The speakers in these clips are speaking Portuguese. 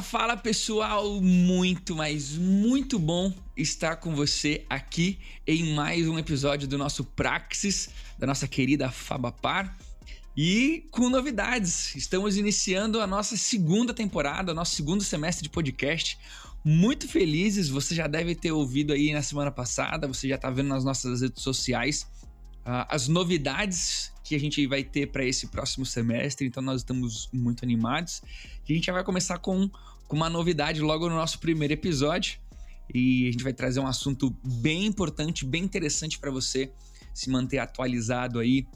Fala, fala pessoal! Muito, mas muito bom estar com você aqui em mais um episódio do nosso Praxis, da nossa querida Fabapar. E com novidades, estamos iniciando a nossa segunda temporada, nosso segundo semestre de podcast. Muito felizes, você já deve ter ouvido aí na semana passada, você já está vendo nas nossas redes sociais uh, as novidades que a gente vai ter para esse próximo semestre, então nós estamos muito animados. E a gente já vai começar com, com uma novidade logo no nosso primeiro episódio. E a gente vai trazer um assunto bem importante, bem interessante para você se manter atualizado aí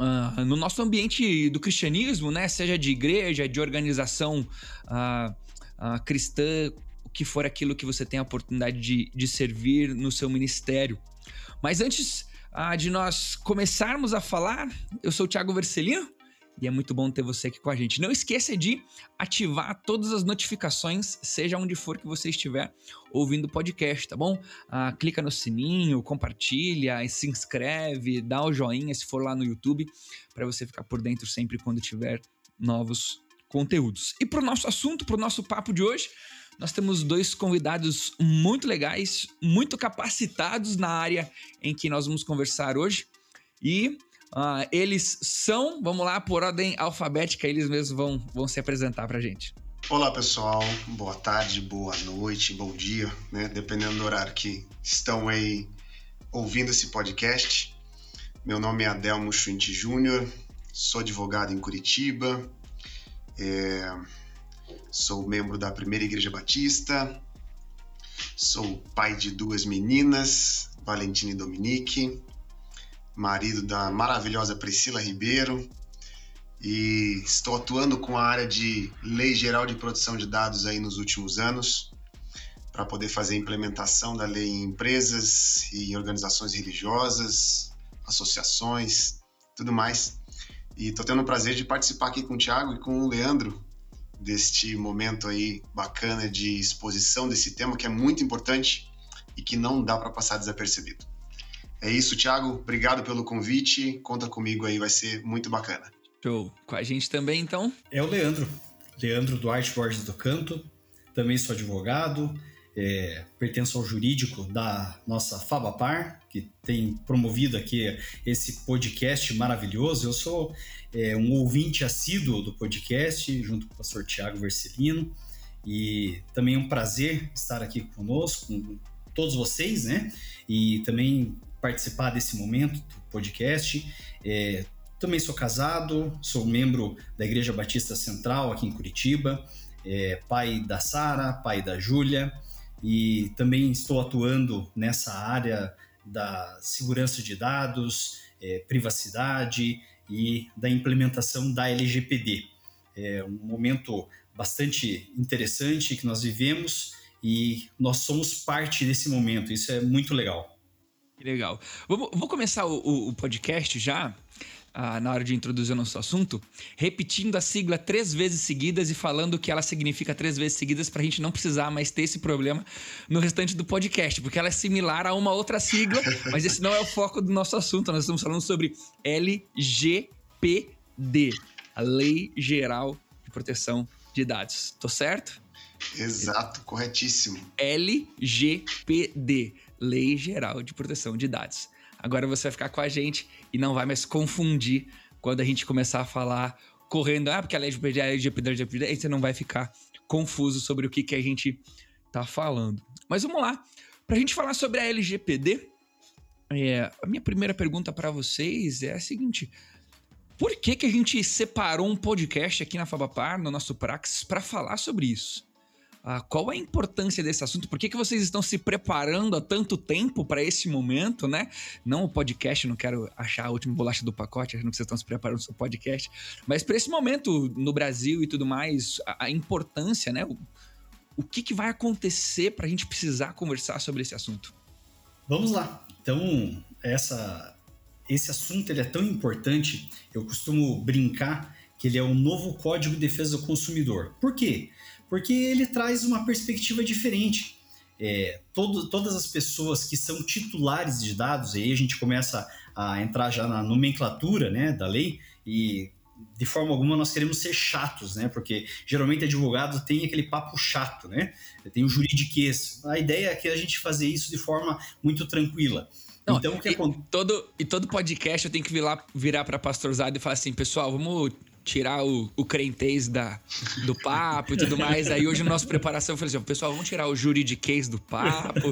uh, no nosso ambiente do cristianismo, né? Seja de igreja, de organização uh, uh, cristã, o que for aquilo que você tem a oportunidade de, de servir no seu ministério. Mas antes de nós começarmos a falar. Eu sou o Thiago Vercelino e é muito bom ter você aqui com a gente. Não esqueça de ativar todas as notificações, seja onde for que você estiver ouvindo o podcast, tá bom? Ah, clica no sininho, compartilha, se inscreve, dá o joinha se for lá no YouTube, para você ficar por dentro sempre quando tiver novos conteúdos. E para o nosso assunto, para o nosso papo de hoje, nós temos dois convidados muito legais, muito capacitados na área em que nós vamos conversar hoje. E uh, eles são, vamos lá, por ordem alfabética, eles mesmos vão, vão se apresentar para gente. Olá pessoal, boa tarde, boa noite, bom dia, né? Dependendo do horário que estão aí ouvindo esse podcast. Meu nome é Adelmo Schwint Júnior, sou advogado em Curitiba. É Sou membro da Primeira Igreja Batista. Sou pai de duas meninas, Valentina e Dominique. Marido da maravilhosa Priscila Ribeiro. E estou atuando com a área de Lei Geral de Proteção de Dados aí nos últimos anos, para poder fazer a implementação da lei em empresas e organizações religiosas, associações, tudo mais. E estou tendo o prazer de participar aqui com o Thiago e com o Leandro deste momento aí bacana de exposição desse tema que é muito importante e que não dá para passar desapercebido. É isso, Thiago. Obrigado pelo convite. Conta comigo aí, vai ser muito bacana. Show. Com a gente também, então? É o Leandro. Leandro Duarte Borges do Canto. Também sou advogado é, pertenço ao jurídico da nossa Fabapar, que tem promovido aqui esse podcast maravilhoso. Eu sou é, um ouvinte assíduo do podcast, junto com o pastor Tiago Vercelino, e também é um prazer estar aqui conosco, com todos vocês, né? E também participar desse momento do podcast. É, também sou casado, sou membro da Igreja Batista Central aqui em Curitiba, é, pai da Sara, pai da Júlia, e também estou atuando nessa área da segurança de dados, é, privacidade e da implementação da LGPD. É um momento bastante interessante que nós vivemos e nós somos parte desse momento. Isso é muito legal. Que legal. Vou, vou começar o, o podcast já ah, na hora de introduzir o nosso assunto, repetindo a sigla três vezes seguidas e falando o que ela significa três vezes seguidas para a gente não precisar mais ter esse problema no restante do podcast, porque ela é similar a uma outra sigla, mas esse não é o foco do nosso assunto. Nós estamos falando sobre LGPD, a Lei Geral de Proteção de Dados. Tô certo? Exato, corretíssimo. LGPD, Lei Geral de Proteção de Dados. Agora você vai ficar com a gente e não vai mais confundir quando a gente começar a falar correndo, ah, porque a LGPD, a LGPD, a LGPD, aí você não vai ficar confuso sobre o que, que a gente tá falando. Mas vamos lá. Pra gente falar sobre a LGPD, é, a minha primeira pergunta para vocês é a seguinte: por que, que a gente separou um podcast aqui na Fabapar, no nosso Praxis, para falar sobre isso? Ah, qual a importância desse assunto? Por que, que vocês estão se preparando há tanto tempo para esse momento, né? Não o podcast, não quero achar a última bolacha do pacote, achando que vocês estão se preparando para o podcast, mas para esse momento no Brasil e tudo mais, a, a importância, né? O, o que, que vai acontecer para a gente precisar conversar sobre esse assunto? Vamos lá. Então, essa, esse assunto ele é tão importante, eu costumo brincar que ele é um novo Código de Defesa do Consumidor. Por quê? Porque ele traz uma perspectiva diferente. É, todo, todas as pessoas que são titulares de dados, e aí a gente começa a entrar já na nomenclatura né, da lei, e de forma alguma nós queremos ser chatos, né? Porque geralmente advogado tem aquele papo chato, né? Tem o juridiquês. A ideia é que a gente fazer isso de forma muito tranquila. Não, então, o que e, todo, e todo podcast eu tenho que virar, virar para pastorzado e falar assim, pessoal, vamos tirar o, o crentez da, do papo e tudo mais. Aí hoje na nossa preparação eu falei assim, pessoal, vamos tirar o juridiquês do papo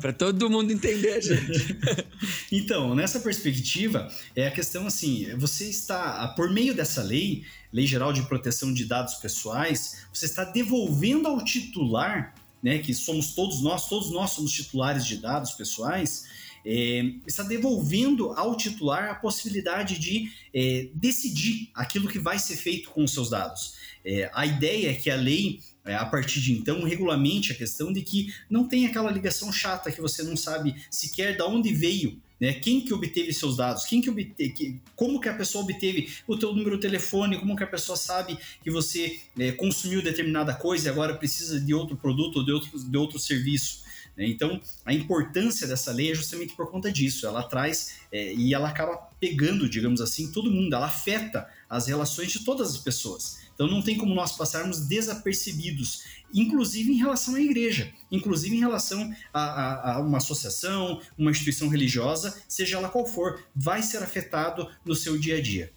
para todo mundo entender, gente. Então, nessa perspectiva, é a questão assim, você está, por meio dessa lei, Lei Geral de Proteção de Dados Pessoais, você está devolvendo ao titular, né, que somos todos nós, todos nós somos titulares de dados pessoais, é, está devolvendo ao titular a possibilidade de é, decidir aquilo que vai ser feito com os seus dados. É, a ideia é que a lei, é, a partir de então, regulamente a questão de que não tem aquela ligação chata que você não sabe sequer de onde veio né? Quem que obteve seus dados? Quem que obteve, como que a pessoa obteve o teu número de telefone? Como que a pessoa sabe que você é, consumiu determinada coisa e agora precisa de outro produto ou de outro, de outro serviço? Né? Então, a importância dessa lei é justamente por conta disso. Ela traz é, e ela acaba pegando, digamos assim, todo mundo. Ela afeta as relações de todas as pessoas. Então, não tem como nós passarmos desapercebidos, inclusive em relação à igreja, inclusive em relação a, a, a uma associação, uma instituição religiosa, seja ela qual for, vai ser afetado no seu dia a dia.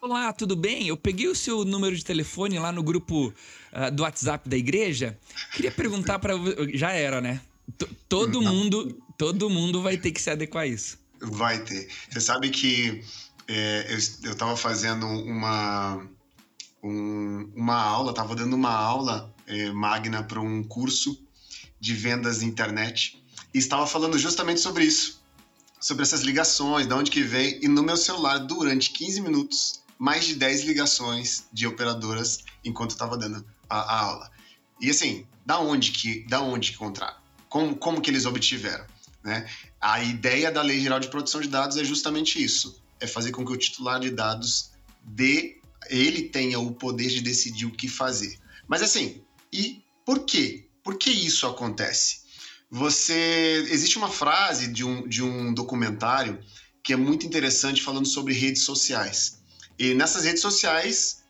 Olá, tudo bem? Eu peguei o seu número de telefone lá no grupo uh, do WhatsApp da igreja. Queria perguntar para já era, né? T todo Não. mundo, todo mundo vai ter que se adequar a isso. Vai ter. Você sabe que é, eu estava fazendo uma um, uma aula, estava dando uma aula é, magna para um curso de vendas na internet e estava falando justamente sobre isso, sobre essas ligações, de onde que vem. E no meu celular, durante 15 minutos, mais de 10 ligações de operadoras enquanto eu estava dando a, a, aula. E assim, da onde que, da onde que encontraram? Como, como que eles obtiveram? Né? A ideia da Lei Geral de Proteção de Dados é justamente isso: é fazer com que o titular de dados dê, ele tenha o poder de decidir o que fazer. Mas assim, e por quê? Por que isso acontece? Você existe uma frase de um, de um documentário que é muito interessante falando sobre redes sociais. E nessas redes sociais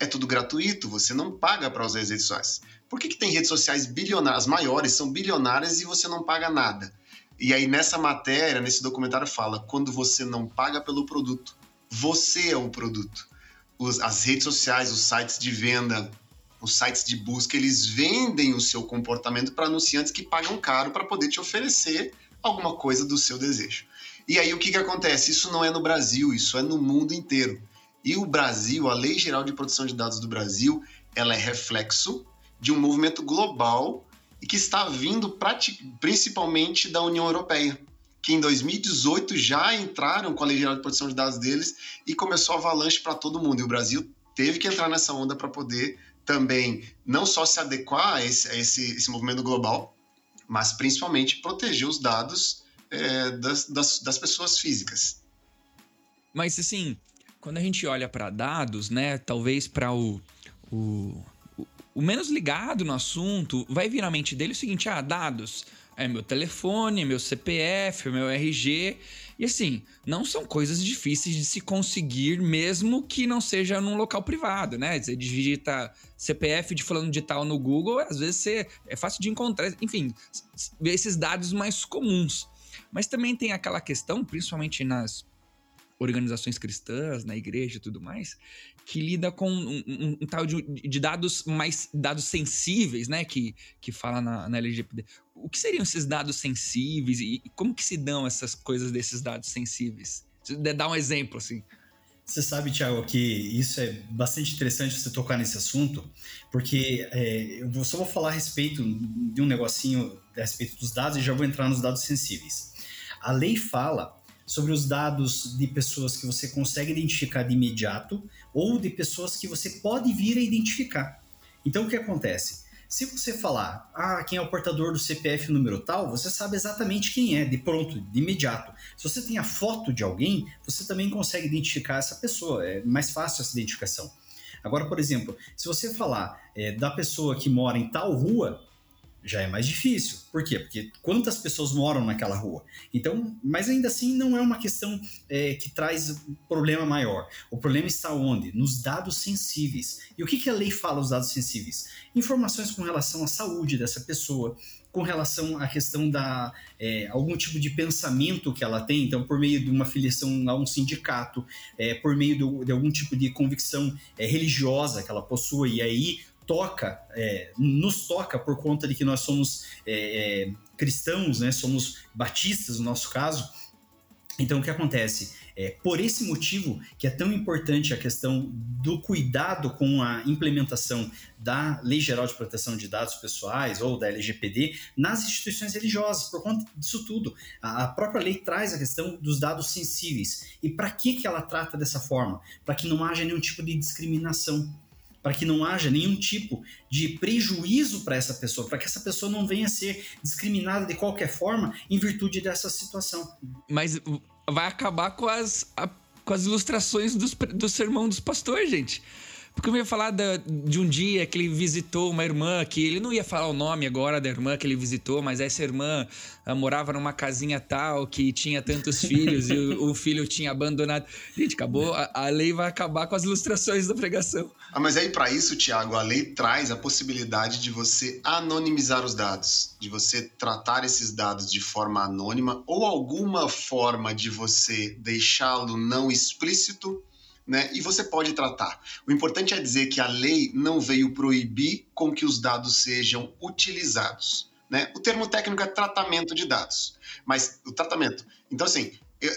é tudo gratuito, você não paga para usar as redes sociais. Por que, que tem redes sociais bilionárias, as maiores são bilionárias e você não paga nada? E aí nessa matéria, nesse documentário fala, quando você não paga pelo produto, você é o produto. Os, as redes sociais, os sites de venda, os sites de busca, eles vendem o seu comportamento para anunciantes que pagam caro para poder te oferecer alguma coisa do seu desejo. E aí o que, que acontece? Isso não é no Brasil, isso é no mundo inteiro. E o Brasil, a Lei Geral de Proteção de Dados do Brasil, ela é reflexo de um movimento global e que está vindo principalmente da União Europeia, que em 2018 já entraram com a Lei Geral de Proteção de Dados deles e começou a avalanche para todo mundo. E o Brasil teve que entrar nessa onda para poder também não só se adequar a esse, a esse, esse movimento global, mas principalmente proteger os dados é, das, das, das pessoas físicas. Mas assim, quando a gente olha para dados, né, talvez para o, o, o menos ligado no assunto, vai vir na mente dele o seguinte: ah, dados é meu telefone, meu CPF, meu RG. E assim, não são coisas difíceis de se conseguir, mesmo que não seja num local privado, né? Você digita CPF de falando de tal no Google, às vezes você, é fácil de encontrar, enfim, esses dados mais comuns. Mas também tem aquela questão, principalmente nas organizações cristãs, na igreja e tudo mais, que lida com um, um, um tal de, de, dados mais dados sensíveis, né? Que, que fala na, na LGPD. O que seriam esses dados sensíveis e, e como que se dão essas coisas desses dados sensíveis? Dá um exemplo, assim. Você sabe, Tiago, que isso é bastante interessante você tocar nesse assunto, porque é, eu só vou falar a respeito de um negocinho a respeito dos dados e já vou entrar nos dados sensíveis. A lei fala sobre os dados de pessoas que você consegue identificar de imediato ou de pessoas que você pode vir a identificar. Então, o que acontece? Se você falar, ah, quem é o portador do CPF número tal, você sabe exatamente quem é, de pronto, de imediato. Se você tem a foto de alguém, você também consegue identificar essa pessoa, é mais fácil essa identificação. Agora, por exemplo, se você falar é, da pessoa que mora em tal rua, já é mais difícil. Por quê? Porque quantas pessoas moram naquela rua? Então, mas ainda assim não é uma questão é, que traz problema maior. O problema está onde? Nos dados sensíveis. E o que, que a lei fala os dados sensíveis? Informações com relação à saúde dessa pessoa, com relação à questão da é, algum tipo de pensamento que ela tem, então por meio de uma filiação a um sindicato, é, por meio do, de algum tipo de convicção é, religiosa que ela possui, e aí toca, é, nos toca por conta de que nós somos é, é, cristãos, né? Somos batistas no nosso caso. Então o que acontece? É, por esse motivo que é tão importante a questão do cuidado com a implementação da Lei Geral de Proteção de Dados Pessoais ou da LGPD nas instituições religiosas, por conta disso tudo. A, própria lei traz a questão dos dados sensíveis. E para que, que ela trata dessa forma? Para que não haja nenhum tipo de discriminação para que não haja nenhum tipo de prejuízo para essa pessoa, para que essa pessoa não venha a ser discriminada de qualquer forma em virtude dessa situação. Mas vai acabar com as, a, com as ilustrações dos, do sermão dos pastores, gente. Porque eu ia falar da, de um dia que ele visitou uma irmã, que ele não ia falar o nome agora da irmã que ele visitou, mas essa irmã ah, morava numa casinha tal que tinha tantos filhos e o, o, filho tinha abandonado. Gente, acabou, a, a, lei vai acabar com as ilustrações da pregação. Ah, mas aí para isso, Tiago, a lei traz a possibilidade de você anonimizar os dados, de você tratar esses dados de forma anônima ou alguma forma de você deixá-lo não explícito né? E você pode tratar. O importante é dizer que a lei não veio proibir com que os dados sejam utilizados. Né? O termo técnico é tratamento de dados, mas o tratamento. Então, assim,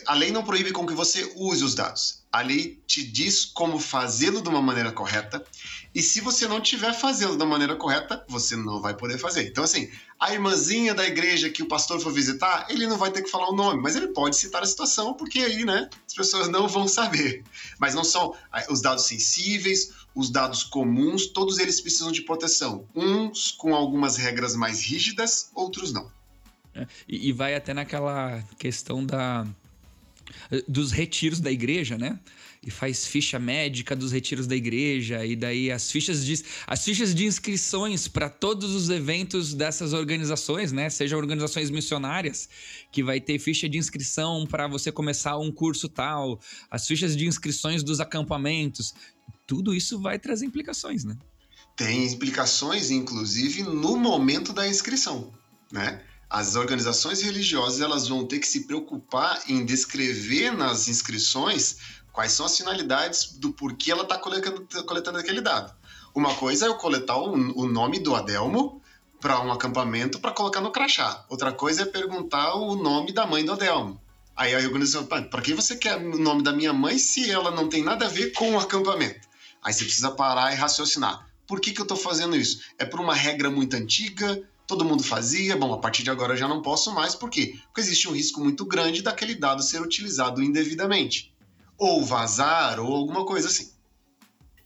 a lei não proíbe com que você use os dados. A lei te diz como fazê-lo de uma maneira correta. E se você não estiver fazendo da maneira correta, você não vai poder fazer. Então, assim, a irmãzinha da igreja que o pastor for visitar, ele não vai ter que falar o nome, mas ele pode citar a situação, porque aí, né, as pessoas não vão saber. Mas não são os dados sensíveis, os dados comuns, todos eles precisam de proteção. Uns com algumas regras mais rígidas, outros não. É, e vai até naquela questão da dos retiros da igreja, né? E faz ficha médica dos retiros da igreja e daí as fichas de, as fichas de inscrições para todos os eventos dessas organizações, né? Sejam organizações missionárias, que vai ter ficha de inscrição para você começar um curso tal, as fichas de inscrições dos acampamentos, tudo isso vai trazer implicações, né? Tem implicações, inclusive, no momento da inscrição, né? As organizações religiosas elas vão ter que se preocupar em descrever nas inscrições quais são as finalidades do porquê ela está coletando, coletando aquele dado. Uma coisa é eu coletar o, o nome do Adelmo para um acampamento para colocar no crachá. Outra coisa é perguntar o nome da mãe do Adelmo. Aí a organização, para que você quer o nome da minha mãe se ela não tem nada a ver com o acampamento? Aí você precisa parar e raciocinar. Por que, que eu estou fazendo isso? É por uma regra muito antiga? Todo mundo fazia, bom, a partir de agora eu já não posso mais, por quê? Porque existe um risco muito grande daquele dado ser utilizado indevidamente, ou vazar, ou alguma coisa assim.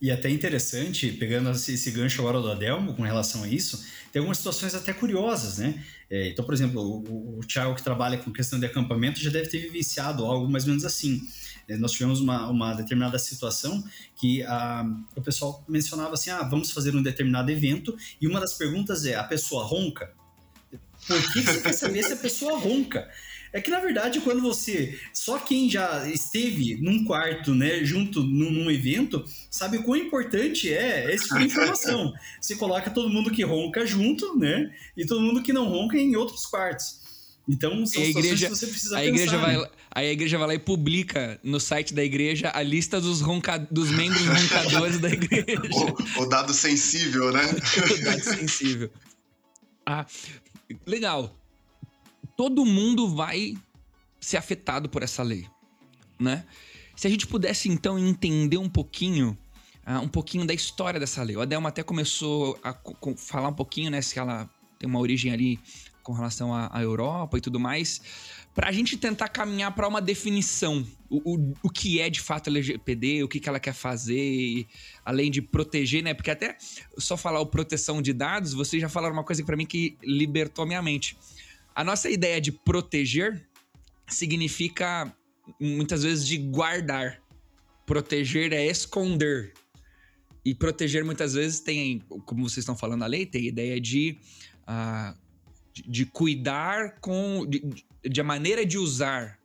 E até interessante, pegando esse gancho agora do Adelmo com relação a isso, tem algumas situações até curiosas, né? É, então, por exemplo, o, o Thiago que trabalha com questão de acampamento já deve ter vivenciado algo mais ou menos assim. É, nós tivemos uma, uma determinada situação que a, o pessoal mencionava assim: ah, vamos fazer um determinado evento, e uma das perguntas é: a pessoa ronca? Por que você quer saber se a pessoa ronca? É que na verdade, quando você. Só quem já esteve num quarto, né, junto num, num evento, sabe o quão importante é esse tipo informação. Você coloca todo mundo que ronca junto, né? E todo mundo que não ronca em outros quartos. Então, são a igreja, que você precisa a pensar, igreja vai, né? Aí a igreja vai lá e publica no site da igreja a lista dos, ronca, dos membros roncadores da igreja. O, o, dado sensível, né? o dado sensível. Ah, legal. Todo mundo vai ser afetado por essa lei, né? Se a gente pudesse então entender um pouquinho, uh, um pouquinho da história dessa lei. O Adelma até começou a falar um pouquinho, né, se ela tem uma origem ali com relação à, Europa e tudo mais, para a gente tentar caminhar para uma definição, o, o, o, que é de fato LGPD, o que, que ela quer fazer, além de proteger, né? Porque até só falar o proteção de dados, vocês já falaram uma coisa para mim que libertou minha mente. A nossa ideia de proteger significa muitas vezes de guardar. Proteger é esconder. E proteger muitas vezes tem, como vocês estão falando na lei, tem a ideia de, uh, de, de, cuidar com. De, de, a maneira de usar.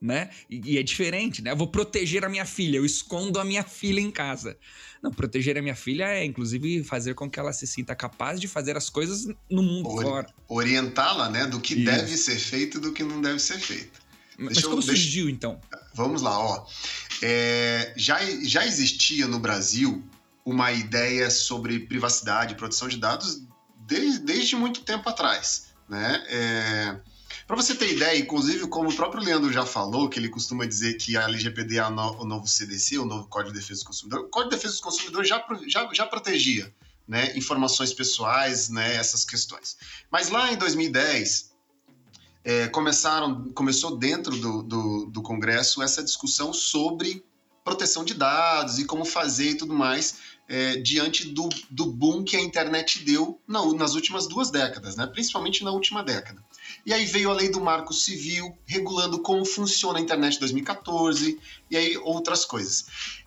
Né? E, e, é diferente, né? Eu vou proteger a minha filha, eu escondo a minha filha em casa. Não, proteger a minha filha é, inclusive, fazer com que ela se sinta capaz de fazer as coisas no mundo Ori fora. Orientá-la, né? Do que Isso. deve ser feito e do que não deve ser feito. Mas deixa como eu, surgiu, deixa... então? Vamos lá, ó. É, já, já existia no Brasil uma ideia sobre privacidade e proteção de dados desde, desde muito tempo atrás, né? É, para você ter ideia, inclusive, como o próprio Leandro já falou, que ele costuma dizer que a LGPD é o novo CDC, o novo Código de Defesa do Consumidor, o Código de Defesa do Consumidor já, já, já protegia né, informações pessoais, né, essas questões. Mas lá em 2010, é, começaram, começou dentro do, do, do, Congresso essa discussão sobre proteção de dados e como fazer e tudo mais é, diante do, do boom que a internet deu na, nas últimas duas décadas, né? principalmente na última década. E aí veio a lei do marco civil regulando como funciona a internet em 2014 e aí outras coisas.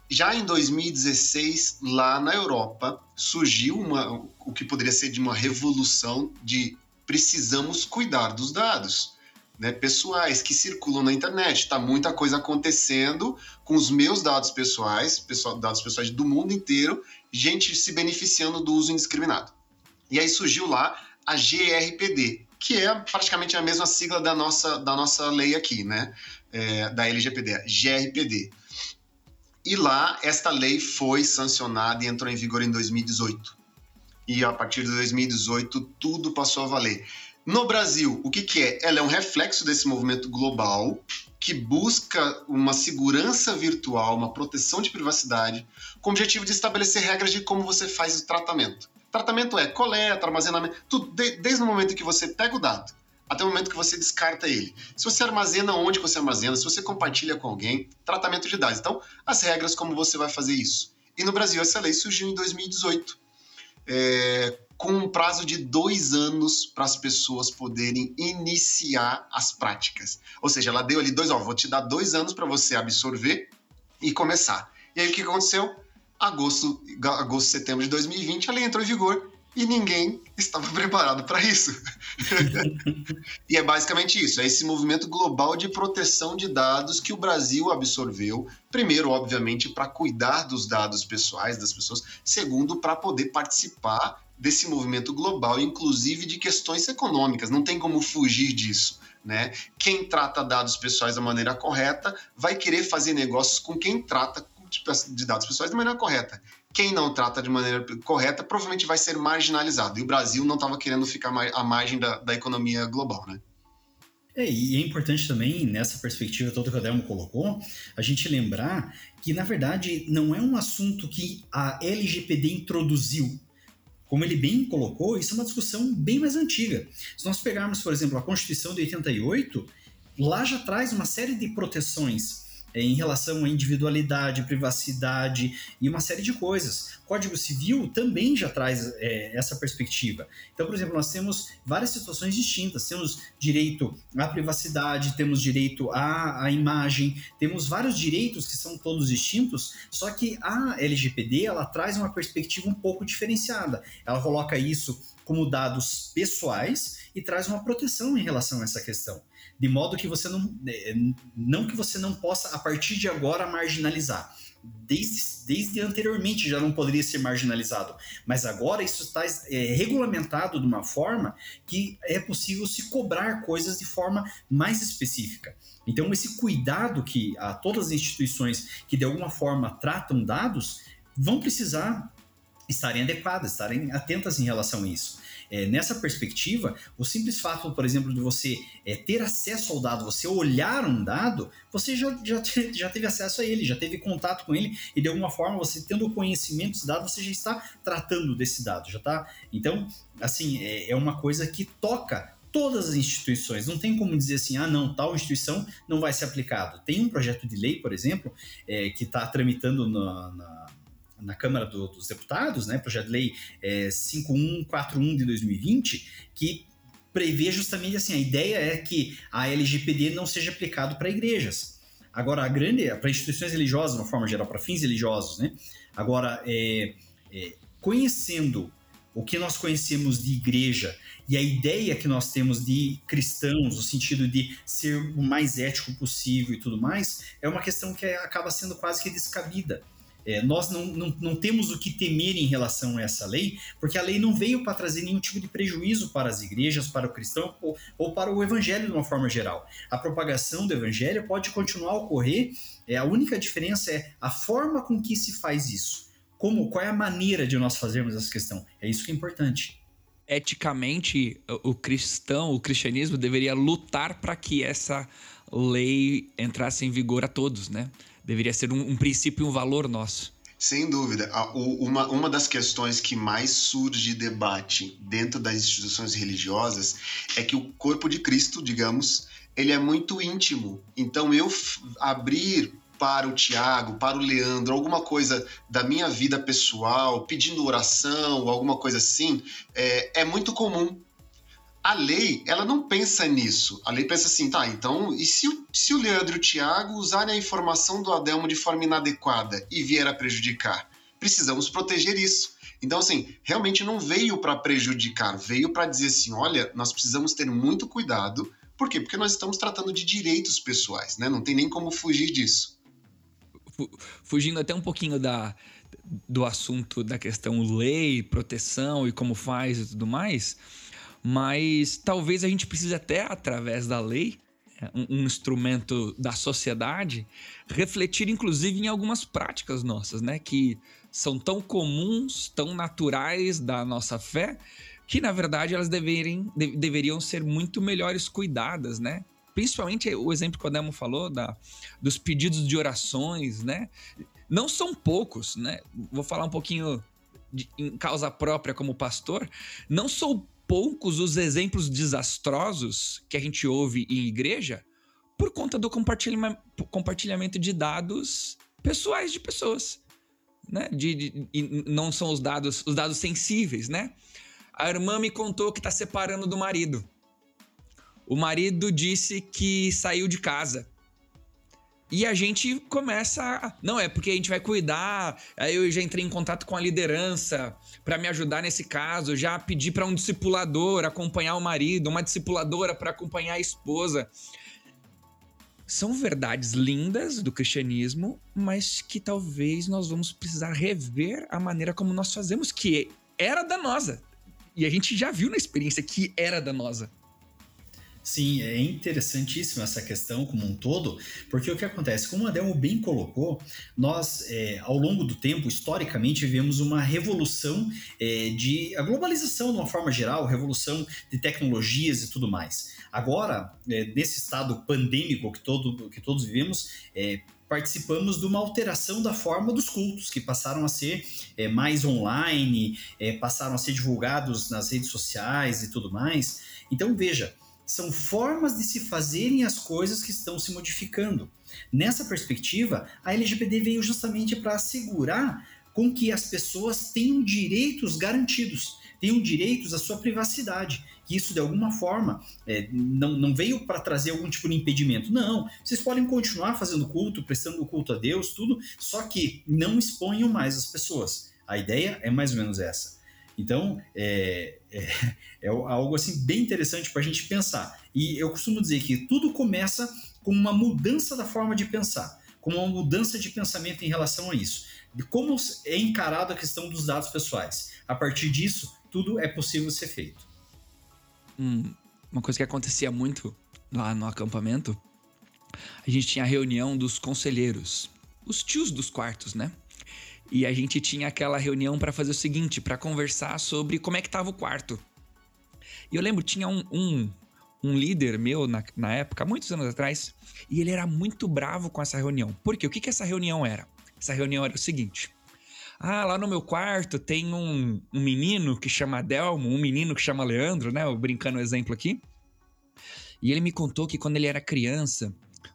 Já em 2016, lá na Europa, surgiu uma, o que poderia ser de uma revolução de precisamos cuidar dos dados. Né, pessoais que circulam na internet. Está muita coisa acontecendo com os meus dados pessoais, pessoal, dados pessoais do mundo inteiro, gente se beneficiando do uso indiscriminado. E aí surgiu lá a GRPD, que é praticamente a mesma sigla da nossa, da nossa lei aqui, né? É, da LGPD, GRPD. E lá, esta lei foi sancionada e entrou em vigor em 2018 e a partir de 2018 tudo passou a valer. No Brasil, o que, que é? Ela é um reflexo desse movimento global que busca uma segurança virtual, uma proteção de privacidade, com o objetivo de estabelecer regras de como você faz o tratamento. Tratamento é coleta, armazenamento, tudo, de, desde o momento que você pega o dado até o momento que você descarta ele. Se você armazena onde você armazena, se você compartilha com alguém, tratamento de dados. Então, as regras como você vai fazer isso. E no Brasil, essa lei surgiu em 2018 é, com um prazo de dois anos para as pessoas poderem iniciar as práticas. Ou seja, ela deu ali dois, ó, vou te dar dois anos para você absorver e começar. E aí o que aconteceu? Agosto, agosto, setembro de 2020, ela entrou em vigor e ninguém estava preparado para isso. e é basicamente isso, é esse movimento global de proteção de dados que o Brasil absorveu, primeiro, obviamente, para cuidar dos dados pessoais das pessoas, segundo, para poder participar desse movimento global, inclusive de questões econômicas, não tem como fugir disso. Né? Quem trata dados pessoais da maneira correta vai querer fazer negócios com quem trata de dados pessoais da maneira correta quem não trata de maneira correta provavelmente vai ser marginalizado. E o Brasil não estava querendo ficar à margem da, da economia global, né? É, e é importante também, nessa perspectiva toda que o Adelmo colocou, a gente lembrar que, na verdade, não é um assunto que a LGPD introduziu. Como ele bem colocou, isso é uma discussão bem mais antiga. Se nós pegarmos, por exemplo, a Constituição de 88, lá já traz uma série de proteções em relação à individualidade, privacidade e uma série de coisas. Código Civil também já traz é, essa perspectiva. Então, por exemplo, nós temos várias situações distintas. Temos direito à privacidade, temos direito à, à imagem, temos vários direitos que são todos distintos, só que a LGPD ela traz uma perspectiva um pouco diferenciada. Ela coloca isso como dados pessoais e traz uma proteção em relação a essa questão de modo que você não. É, não que você não possa, a partir de agora, marginalizar. Desde, desde anteriormente já não poderia ser marginalizado, mas agora isso está é, regulamentado de uma forma que é possível se cobrar coisas de forma mais específica. Então, esse cuidado que a todas as instituições que de alguma forma tratam dados vão precisar estarem adequadas, estarem atentas em relação a isso. É, nessa perspectiva, o simples fato, por exemplo, de você é, ter acesso ao dado, você olhar um dado, você já, já, já teve acesso a ele, já teve contato com ele, e de alguma forma, você tendo conhecimento desse dado, você já está tratando desse dado, já está. Então, assim, é, é uma coisa que toca todas as instituições. Não tem como dizer assim, ah, não, tal instituição não vai ser aplicado. Tem um projeto de lei, por exemplo, é, que está tramitando na, na, na Câmara do, dos Deputados, né, projeto de lei é, 5141 de 2020, que prevê justamente assim, a ideia é que a LGPD não seja aplicado para igrejas. Agora, a grande, para instituições religiosas, de uma forma geral, para fins religiosos, né? Agora, é, é, conhecendo o que nós conhecemos de igreja e a ideia que nós temos de cristãos, no sentido de ser o mais ético possível e tudo mais, é uma questão que acaba sendo quase que descabida. É, nós não, não, não, temos o que temer em relação a essa lei, porque a lei não veio para trazer nenhum tipo de prejuízo para as igrejas, para o cristão ou, ou, para o evangelho de uma forma geral. A propagação do evangelho pode continuar a ocorrer, é, a única diferença é a forma com que se faz isso. Como, qual é a maneira de nós fazermos essa questão? É isso que é importante eticamente o cristão, o cristianismo deveria lutar para que essa lei entrasse em vigor a todos, né? Deveria ser um, um princípio e um valor nosso. Sem dúvida. Uma, uma das questões que mais surge debate dentro das instituições religiosas é que o corpo de Cristo, digamos, ele é muito íntimo. Então, eu abrir para o Tiago, para o Leandro, alguma coisa da minha vida pessoal, pedindo oração, alguma coisa assim, é, é muito comum. A lei, ela não pensa nisso. A lei pensa assim, tá, então, e se, se o Leandro e o Tiago usarem a informação do Adelmo de forma inadequada e vier a prejudicar? Precisamos proteger isso. Então, assim, realmente não veio para prejudicar, veio para dizer assim: olha, nós precisamos ter muito cuidado. Por quê? Porque nós estamos tratando de direitos pessoais, né? Não tem nem como fugir disso fugindo até um pouquinho da, do assunto da questão lei, proteção e como faz e tudo mais, mas talvez a gente precise até, através da lei, é, um, um, instrumento da sociedade, refletir inclusive em algumas práticas nossas, né? Que são tão comuns, tão naturais da nossa fé, que na verdade elas deverem, de, deveriam ser muito melhores cuidadas, né? principalmente o exemplo que o Ademo falou da, dos pedidos de orações, né? Não são poucos, né? Vou falar um pouquinho de, em causa própria como pastor. Não são poucos os exemplos desastrosos que a gente ouve em igreja por conta do compartilhamento, compartilhamento de dados pessoais de pessoas, né? De, de, não são os dados, os dados sensíveis, né? A irmã me contou que está separando do marido. O marido disse que saiu de casa. E a gente começa. Não, é porque a gente vai cuidar. Aí eu já entrei em contato com a liderança para me ajudar nesse caso. Já pedi para um discipulador acompanhar o marido, uma discipuladora para acompanhar a esposa. São verdades lindas do cristianismo, mas que talvez nós vamos precisar rever a maneira como nós fazemos, que era danosa. E a gente já viu na experiência que era danosa. Sim, é interessantíssima essa questão como um todo, porque o que acontece, como o Adelmo bem colocou, nós, é, ao longo do tempo, historicamente, vivemos uma revolução é, de. a globalização de uma forma geral, revolução de tecnologias e tudo mais. Agora, é, nesse estado pandêmico que, todo, que todos vivemos, é, participamos de uma alteração da forma dos cultos, que passaram a ser é, mais online, é, passaram a ser divulgados nas redes sociais e tudo mais. Então, veja são formas de se fazerem as coisas que estão se modificando. Nessa perspectiva, a LGPD veio justamente para assegurar com que as pessoas tenham direitos garantidos, tenham direitos à sua privacidade. Que isso, de alguma forma, é, não, não veio para trazer algum tipo de impedimento. Não, vocês podem continuar fazendo culto, prestando culto a Deus, tudo, só que não exponham mais as pessoas. A ideia é mais ou menos essa. Então, é, é, é algo assim bem interessante para a gente pensar. E eu costumo dizer que tudo começa com uma mudança da forma de pensar, com uma mudança de pensamento em relação a isso. De como é encarada a questão dos dados pessoais. A partir disso, tudo é possível ser feito. Hum, uma coisa que acontecia muito lá no acampamento, a gente tinha a reunião dos conselheiros, os tios dos quartos, né? E a gente tinha aquela reunião para fazer o seguinte, para conversar sobre como é que tava o quarto. E eu lembro, tinha um, um, um líder meu na, na época, muitos anos atrás, e ele era muito bravo com essa reunião. Por quê? O que, que essa reunião era? Essa reunião era o seguinte. Ah, lá no meu quarto tem um, um menino que chama Adelmo, um menino que chama Leandro, né? Eu brincando o exemplo aqui. E ele me contou que quando ele era criança,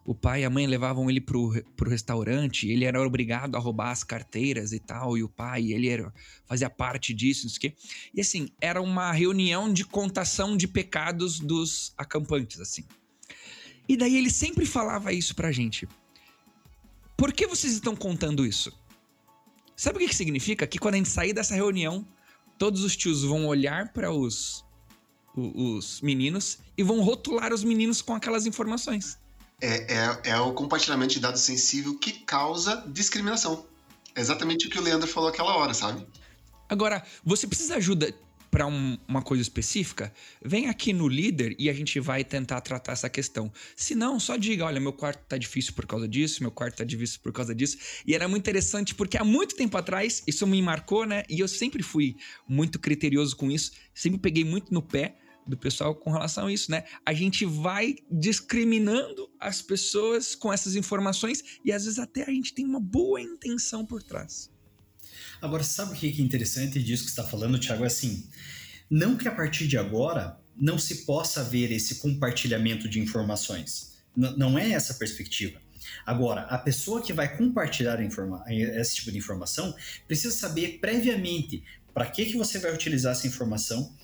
o pai e a mãe levavam ele pro, pro restaurante, ele era obrigado a roubar as carteiras e tal, e o pai, ele era, fazia parte disso, não sei o quê. E assim, era uma reunião de contação de pecados dos acampantes, assim. E daí ele sempre falava isso pra gente. Por que vocês estão contando isso? Sabe o que, que significa? Que quando a gente sair dessa reunião, todos os tios vão olhar para os, os meninos e vão rotular os meninos com aquelas informações é, é, é o compartilhamento de dados sensível que causa discriminação. É exatamente o que o Leandro falou aquela hora, sabe? Agora, você precisa de ajuda para um, uma coisa específica? Vem aqui no líder e a gente vai tentar tratar essa questão. Se não, só diga: olha, meu quarto tá difícil por causa disso, meu quarto tá difícil por causa disso. E era muito interessante porque há muito tempo atrás isso me marcou, né? E eu sempre fui muito criterioso com isso, sempre peguei muito no pé do pessoal com relação a isso, né? A gente vai discriminando as pessoas com essas informações e às vezes até a gente tem uma boa intenção por trás. Agora, sabe o que é interessante disso que está falando, Thiago? É assim, não que a partir de agora não se possa ver esse compartilhamento de informações. N não é essa a perspectiva. Agora, a pessoa que vai compartilhar esse tipo de informação precisa saber previamente para que, que você vai utilizar essa informação,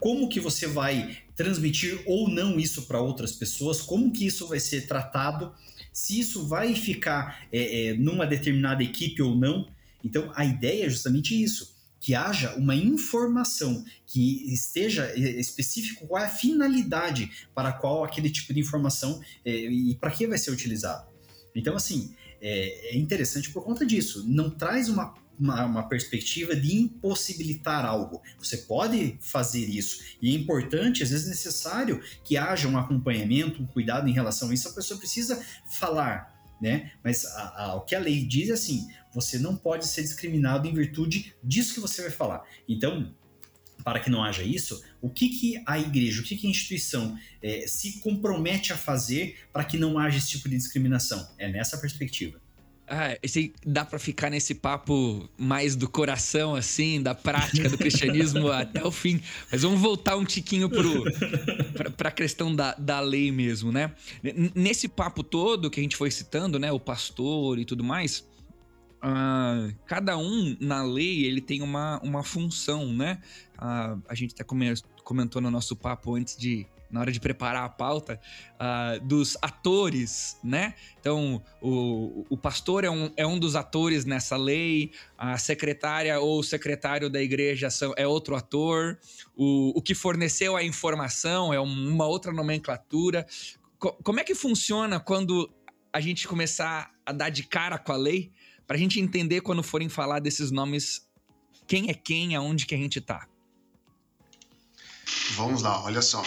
como que você vai transmitir ou não isso para outras pessoas, como que isso vai ser tratado, se isso vai ficar é, é, numa determinada equipe ou não. Então, a ideia é justamente isso, que haja uma informação que esteja é, específico qual é a finalidade para qual aquele tipo de informação é, e para que vai ser utilizado. Então, assim, é, é interessante por conta disso. Não traz uma uma, uma, perspectiva de impossibilitar algo. Você pode fazer isso. E é importante, às vezes necessário, que haja um acompanhamento, um cuidado em relação a isso. A pessoa precisa falar, né? Mas a, a, o que a lei diz é assim: você não pode ser discriminado em virtude disso que você vai falar. Então, para que não haja isso, o que, que a igreja, o que, que a instituição é, se compromete a fazer para que não haja esse tipo de discriminação? É nessa perspectiva. Ah, esse, dá para ficar nesse papo mais do coração, assim, da prática do cristianismo até o fim. Mas vamos voltar um tiquinho para a questão da, da lei mesmo, né? Nesse papo todo que a gente foi citando, né? O pastor e tudo mais, Uh, cada um na lei ele tem uma, uma função, né? Uh, a gente até comentou no nosso papo antes de na hora de preparar a pauta, uh, dos atores, né? Então, o, o pastor é um, é um dos atores nessa lei, a secretária ou o secretário da igreja são, é outro ator, o, o que forneceu a informação é uma outra nomenclatura. Co como é que funciona quando a gente começar a dar de cara com a lei, para a gente entender quando forem falar desses nomes, quem é quem, aonde que a gente está? Vamos lá, olha só.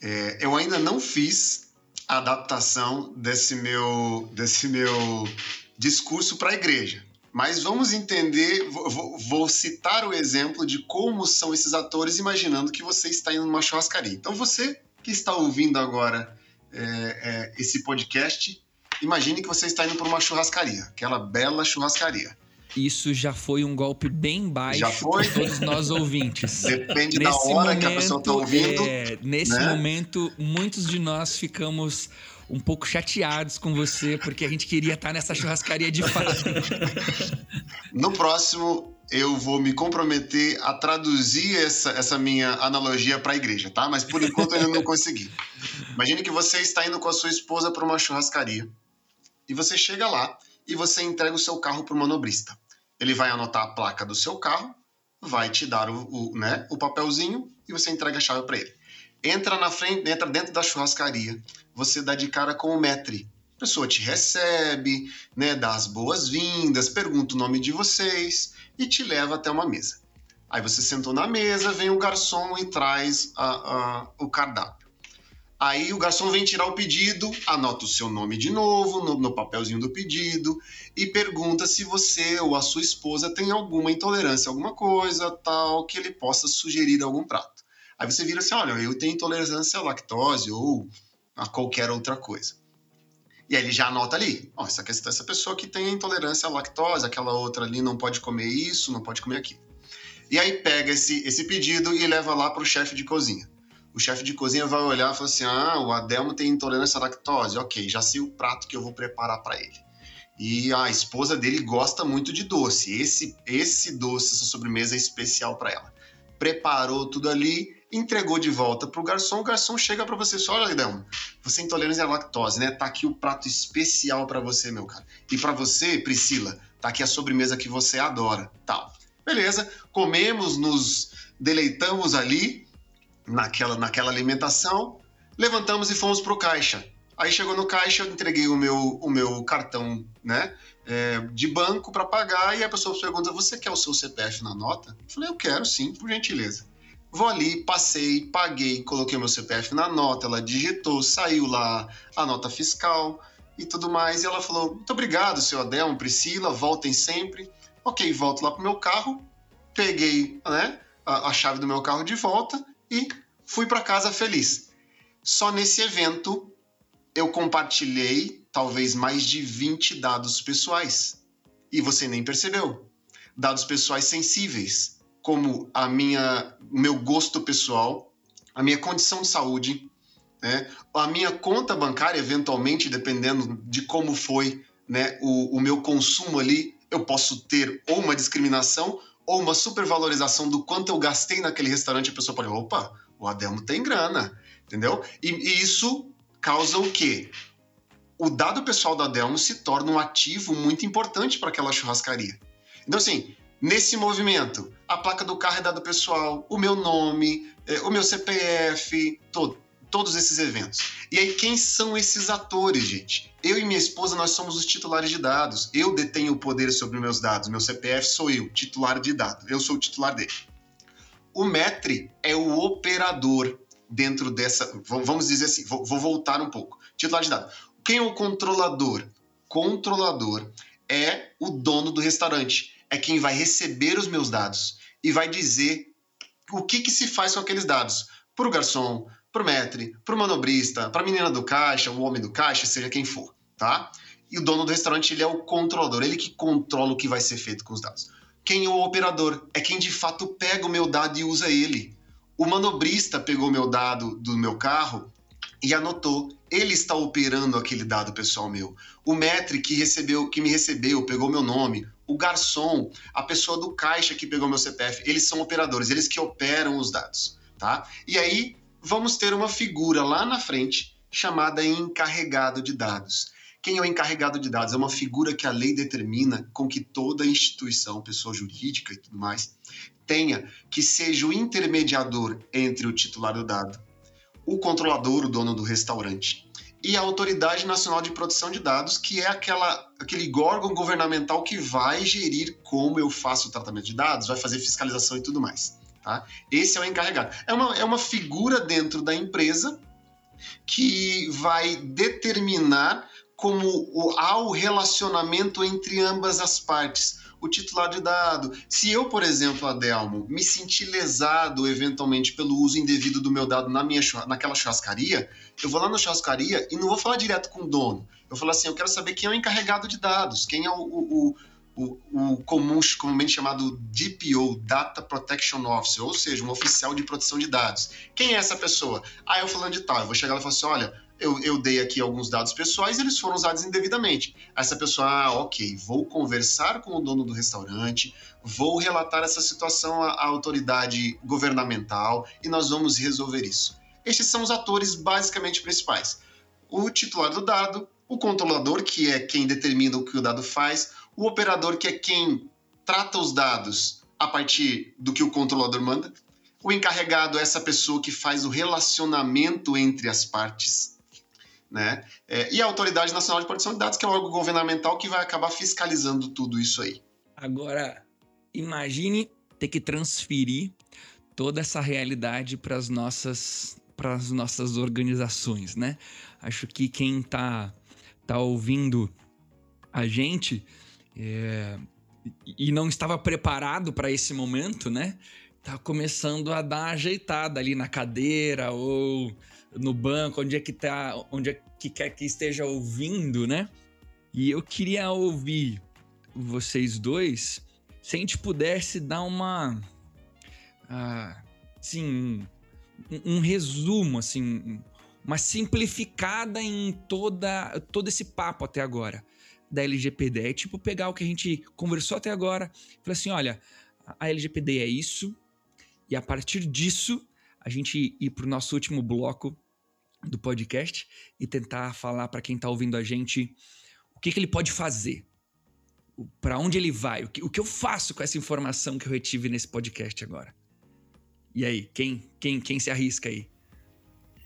É, eu ainda não fiz a adaptação desse meu, desse meu discurso para a igreja. Mas vamos entender, vou, vou, citar o exemplo de como são esses atores, imaginando que você está indo numa churrascaria. Então, você que está ouvindo agora é, é, esse podcast, imagine que você está indo para uma churrascaria, aquela bela churrascaria isso já foi um golpe bem baixo para todos nós ouvintes. Depende nesse da hora momento, que a pessoa está ouvindo. É, nesse né? momento, muitos de nós ficamos um pouco chateados com você, porque a gente queria estar nessa churrascaria de fato. No próximo, eu vou me comprometer a traduzir essa, essa minha analogia para a igreja, tá? Mas por enquanto eu ainda não consegui. Imagine que você está indo com a sua esposa para uma churrascaria e você chega lá e você entrega o seu carro para o manobrista. Ele vai anotar a placa do seu carro, vai te dar o, o, né, o papelzinho e você entrega a chave para ele. Entra na frente, entra dentro da churrascaria, você dá de cara com o metre. A pessoa te recebe, né, dá as boas-vindas, pergunta o nome de vocês e te leva até uma mesa. Aí você sentou na mesa, vem o garçom e traz a, a, o cardápio. Aí o garçom vem tirar o pedido, anota o seu nome de novo no, no, papelzinho do pedido e pergunta se você ou a sua esposa tem alguma intolerância, alguma coisa tal que ele possa sugerir algum prato. Aí você vira assim: olha, eu tenho intolerância à lactose ou a qualquer outra coisa. E aí ele já anota ali: ó, essa, questão, essa pessoa que tem intolerância à lactose, aquela outra ali não pode comer isso, não pode comer aquilo. E aí pega esse, esse pedido e leva lá para o chefe de cozinha. O chefe de cozinha vai olhar e falar assim: ah, o Adelmo tem intolerância à lactose. Ok, já sei o prato que eu vou preparar para ele. E a esposa dele gosta muito de doce. Esse, esse doce, essa sobremesa é especial para ela. Preparou tudo ali, entregou de volta pro garçom. O garçom chega para você e fala: Olha, Adelmo, você é intolerância à lactose, né? Tá aqui o prato especial para você, meu cara. E para você, Priscila, tá aqui a sobremesa que você adora. Tal. Beleza, comemos, nos deleitamos ali naquela, naquela alimentação, levantamos e fomos pro caixa. Aí chegou no caixa, eu entreguei o meu, o meu cartão né, é, de banco para pagar e a pessoa pergunta: Você quer o seu CPF na nota? Eu falei: Eu quero sim, por gentileza. Vou ali, passei, paguei, coloquei meu CPF na nota, ela digitou, saiu lá a nota fiscal e tudo mais. E ela falou: Muito obrigado, seu Adelmo, Priscila, voltem sempre. Ok, volto lá pro meu carro, peguei né, a, a chave do meu carro de volta e fui para casa feliz. Só nesse evento eu compartilhei talvez mais de 20 dados pessoais e você nem percebeu. Dados pessoais sensíveis, como a minha, o meu gosto pessoal, a minha condição de saúde, né? a minha conta bancária, eventualmente, dependendo de como foi né, o, o meu consumo ali, eu posso ter ou uma discriminação ou uma supervalorização do quanto eu gastei naquele restaurante. A pessoa pode, opa, o Adelmo tem grana, entendeu? E, e isso causa o quê? O dado pessoal da Delmo se torna um ativo muito importante para aquela churrascaria. Então, assim, nesse movimento, a placa do carro é dado pessoal, o meu nome, é, o meu CPF, todo, todos esses eventos. E aí, quem são esses atores, gente? Eu e minha esposa, nós somos os titulares de dados. Eu detenho o poder sobre meus dados. Meu CPF sou eu, titular de dados. Eu sou o titular dele. O METRE é o operador dentro dessa. Vamos dizer assim, vou, vou voltar um pouco. Titular de dados. Quem é o controlador? Controlador é o dono do restaurante. É quem vai receber os meus dados e vai dizer o que, que se faz com aqueles dados. Para o garçom, para o metre, para o manobrista, para a menina do caixa, o homem do caixa, seja quem for, tá? E o dono do restaurante, ele é o controlador, ele que controla o que vai ser feito com os dados. Quem é o operador? É quem de fato pega o meu dado e usa ele. O manobrista pegou meu dado do meu carro e anotou. Ele está operando aquele dado pessoal meu. O metre que recebeu, que me recebeu, pegou meu nome. O garçom, a pessoa do caixa que pegou meu CPF, eles são operadores, eles que operam os dados, tá? E aí vamos ter uma figura lá na frente chamada encarregado de dados. Quem é o encarregado de dados? É uma figura que a lei determina com que toda instituição, pessoa jurídica e tudo mais, tenha que seja o intermediador entre o titular do dado, o controlador, o dono do restaurante, e a Autoridade Nacional de Proteção de Dados, que é aquela, aquele órgão governamental que vai gerir como eu faço o tratamento de dados, vai fazer fiscalização e tudo mais. Tá? Esse é o encarregado. É uma, é uma figura dentro da empresa que vai determinar como o, há o relacionamento entre ambas as partes o titular de dado. Se eu, por exemplo, Adelmo, me sentir lesado eventualmente pelo uso indevido do meu dado na minha, naquela churrascaria, eu vou lá na churrascaria e não vou falar direto com o dono. Eu falar assim, eu quero saber quem é o encarregado de dados, quem é o, o, o, o comum, comumente chamado DPO, Data Protection Officer, ou seja, um oficial de proteção de dados. Quem é essa pessoa? Ah, eu falando de tal. Eu vou chegar lá e falar assim, olha, eu, eu, dei aqui alguns dados pessoais e eles foram usados indevidamente. Essa pessoa, ah, ok, vou conversar com o dono do restaurante, vou relatar essa situação à, à autoridade governamental e nós vamos resolver isso. Estes são os atores basicamente principais: o titular do dado, o controlador, que é quem determina o que o dado faz, o operador, que é quem trata os dados a partir do que o controlador manda, o encarregado é essa pessoa que faz o relacionamento entre as partes né? É, e a Autoridade Nacional de Proteção de Dados, que é o órgão governamental que vai acabar fiscalizando tudo isso aí. Agora, imagine ter que transferir toda essa realidade para as nossas para as nossas organizações, né? Acho que quem está tá ouvindo a gente é, e não estava preparado para esse momento, né? tá começando a dar ajeitada ali na cadeira ou no banco, onde é que tá, onde é que quer que esteja ouvindo, né? E eu queria ouvir vocês dois, se a gente pudesse dar uma, ah, assim, um, um resumo, assim, uma simplificada em toda todo esse papo até agora da LGPD. É tipo pegar o que a gente conversou até agora falar assim: olha, a LGPD é isso, e a partir disso a gente ir para o nosso último bloco do podcast e tentar falar para quem está ouvindo a gente o que, que ele pode fazer, para onde ele vai, o que, o que eu faço com essa informação que eu retive nesse podcast agora. E aí, quem, quem, quem se arrisca aí?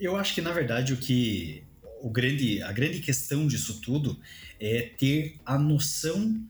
Eu acho que na verdade o que o grande, a grande questão disso tudo é ter a noção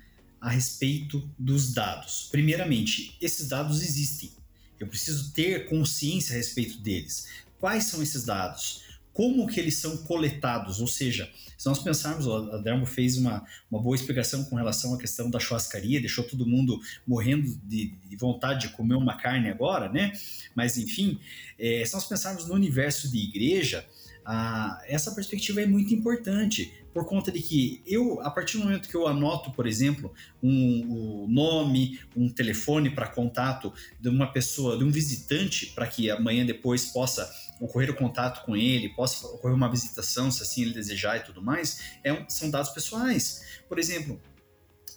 a respeito dos dados. Primeiramente, esses dados existem. Eu preciso ter consciência a respeito deles. Quais são esses dados? Como que eles são coletados? Ou seja, se nós pensarmos, a Dermo fez uma, uma boa explicação com relação à questão da churrascaria, deixou todo mundo morrendo de, de vontade de comer uma carne agora, né? Mas enfim, é, se nós pensarmos no universo de igreja, ah, essa perspectiva é muito importante, por conta de que eu, a partir do momento que eu anoto, por exemplo, um, um nome, um telefone para contato de uma pessoa, de um visitante, para que amanhã depois possa ocorrer o contato com ele, possa ocorrer uma visitação, se assim ele desejar e tudo mais, é um, são dados pessoais. Por exemplo,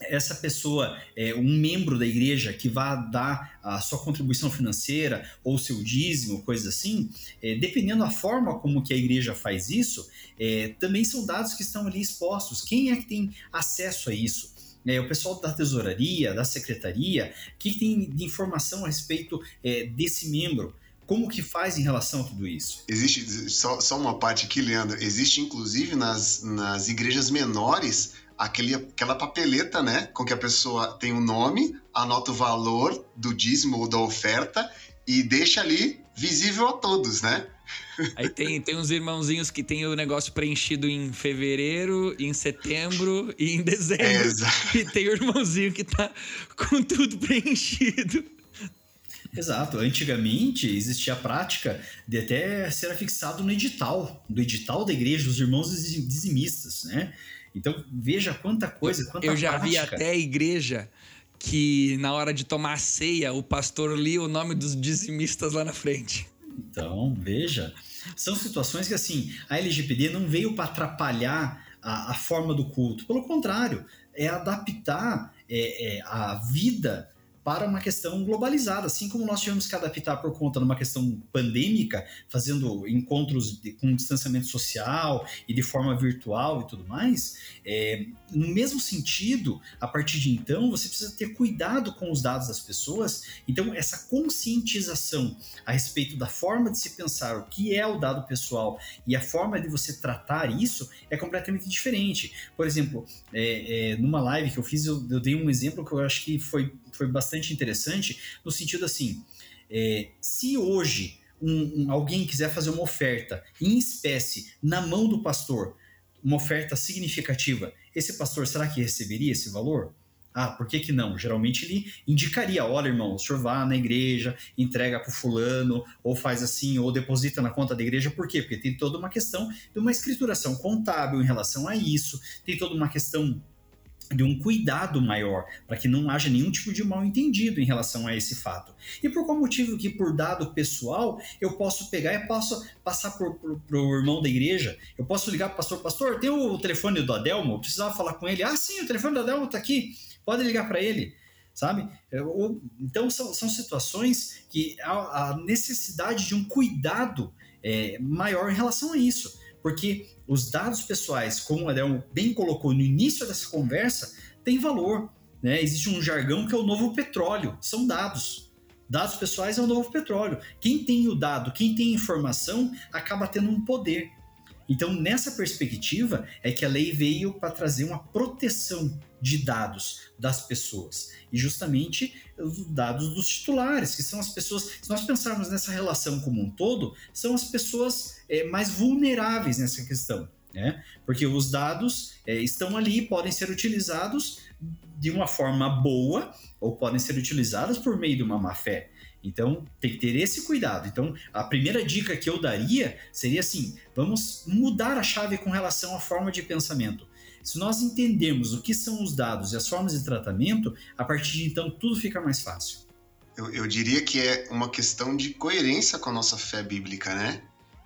essa pessoa, é, um membro da igreja que vai dar a sua contribuição financeira ou seu dízimo, coisa assim, é, dependendo da forma como que a igreja faz isso, é, também são dados que estão ali expostos. Quem é que tem acesso a isso? É, o pessoal da tesouraria, da secretaria, que tem de informação a respeito é, desse membro? Como que faz em relação a tudo isso? Existe, só, só uma parte aqui, Leandro, existe inclusive nas, nas igrejas menores aquele, aquela papeleta, né? Com que a pessoa tem o um nome, anota o valor do dízimo ou da oferta e deixa ali visível a todos, né? Aí tem, tem uns irmãozinhos que tem o negócio preenchido em fevereiro, em setembro e em dezembro. É, e tem o irmãozinho que tá com tudo preenchido. Exato. Antigamente existia a prática de até ser afixado no edital, do edital da igreja, dos irmãos dizimistas, né? Então, veja quanta coisa, quanta Eu já prática. vi até a igreja que, na hora de tomar a ceia, o pastor lia o nome dos dizimistas lá na frente. Então, veja. São situações que, assim, a LGPD não veio para atrapalhar a, a, forma do culto. Pelo contrário, é adaptar é, é, a vida para uma questão globalizada, assim como nós tivemos que adaptar por conta de uma questão pandêmica, fazendo encontros de, com distanciamento social e de forma virtual e tudo mais, é, no mesmo sentido, a partir de então, você precisa ter cuidado com os dados das pessoas. Então, essa conscientização a respeito da forma de se pensar o que é o dado pessoal e a forma de você tratar isso é completamente diferente. Por exemplo, é, é, numa live que eu fiz, eu, eu dei um exemplo que eu acho que foi foi bastante interessante, no sentido assim, é, se hoje um, um, alguém quiser fazer uma oferta em espécie na mão do pastor, uma oferta significativa, esse pastor será que receberia esse valor? Ah, por que, que não? Geralmente ele indicaria: olha, irmão, o senhor vá na igreja, entrega para o fulano, ou faz assim, ou deposita na conta da igreja. Por quê? Porque tem toda uma questão de uma escrituração contábil em relação a isso, tem toda uma questão de um cuidado maior, para que não haja nenhum tipo de mal entendido em relação a esse fato. E por qual motivo que por dado pessoal eu posso pegar e posso passar para o irmão da igreja, eu posso ligar para o pastor, pastor, tem o telefone do Adelmo, eu precisava falar com ele, ah sim, o telefone do Adelmo está aqui, pode ligar para ele, sabe? Então são, são situações que há a necessidade de um cuidado é, maior em relação a isso porque os dados pessoais, como o Adel bem colocou no início dessa conversa, têm valor. Né? Existe um jargão que é o novo petróleo, são dados. Dados pessoais é o novo petróleo. Quem tem o dado, quem tem informação, acaba tendo um poder. Então, nessa perspectiva, é que a lei veio para trazer uma proteção de dados das pessoas. E justamente os dados dos titulares, que são as pessoas. Se nós pensarmos nessa relação como um todo, são as pessoas é, mais vulneráveis nessa questão. Né? Porque os dados é, estão ali, podem ser utilizados de uma forma boa ou podem ser utilizados por meio de uma má fé. Então, tem que ter esse cuidado. Então, a primeira dica que eu daria seria assim: vamos mudar a chave com relação à forma de pensamento. Se nós entendemos o que são os dados e as formas de tratamento, a partir de então tudo fica mais fácil. Eu, eu diria que é uma questão de coerência com a nossa fé bíblica, né?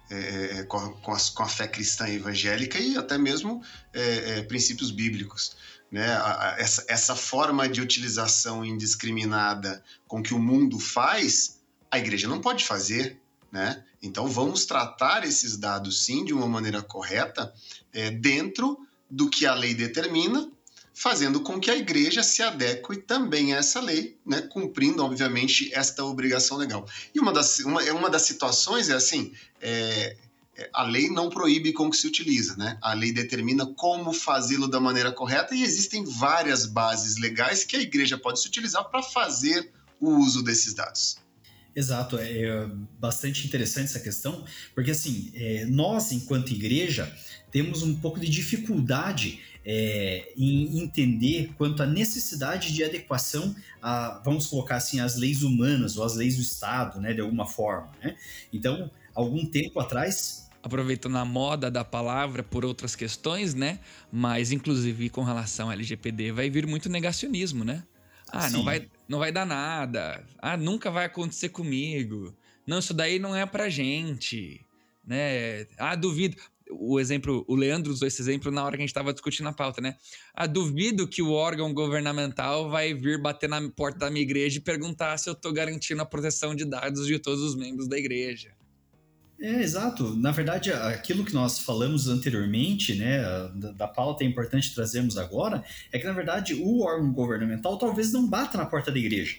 É, é com, a, com, a, com, a, fé cristã evangélica e até mesmo é, é, princípios bíblicos. Né? A, essa, essa forma de utilização indiscriminada com que o mundo faz, a igreja não pode fazer. Né? Então vamos tratar esses dados sim de uma maneira correta, é, dentro do que a lei determina, fazendo com que a igreja se adeque também a essa lei, né, cumprindo, obviamente, esta obrigação legal. E uma das, uma, é uma das situações é assim, é, é, a lei não proíbe como que se utiliza, né? A lei determina como fazê-lo da maneira correta e existem várias bases legais que a igreja pode se utilizar para fazer o uso desses dados. Exato, é, é bastante interessante essa questão, porque assim, é, nós, enquanto igreja, temos um pouco de dificuldade é, em entender quanto à necessidade de adequação a, vamos colocar assim, as leis humanas ou as leis do Estado, né, de alguma forma. Né? Então, algum tempo atrás. Aproveitando a moda da palavra por outras questões, né? Mas, inclusive, com relação ao LGPD, vai vir muito negacionismo, né? Ah, não vai, não vai dar nada. Ah, nunca vai acontecer comigo. Não, isso daí não é pra gente. Né? Ah, duvido o exemplo, o Leandro usou esse exemplo na hora que a gente estava discutindo a pauta, né? Ah, duvido que o órgão governamental vai vir bater na porta da minha igreja e perguntar se eu estou garantindo a proteção de dados de todos os membros da igreja. É, exato. Na verdade, aquilo que nós falamos anteriormente, né, da, da pauta é importante trazermos agora, é que, na verdade, o órgão governamental talvez não bata na porta da igreja,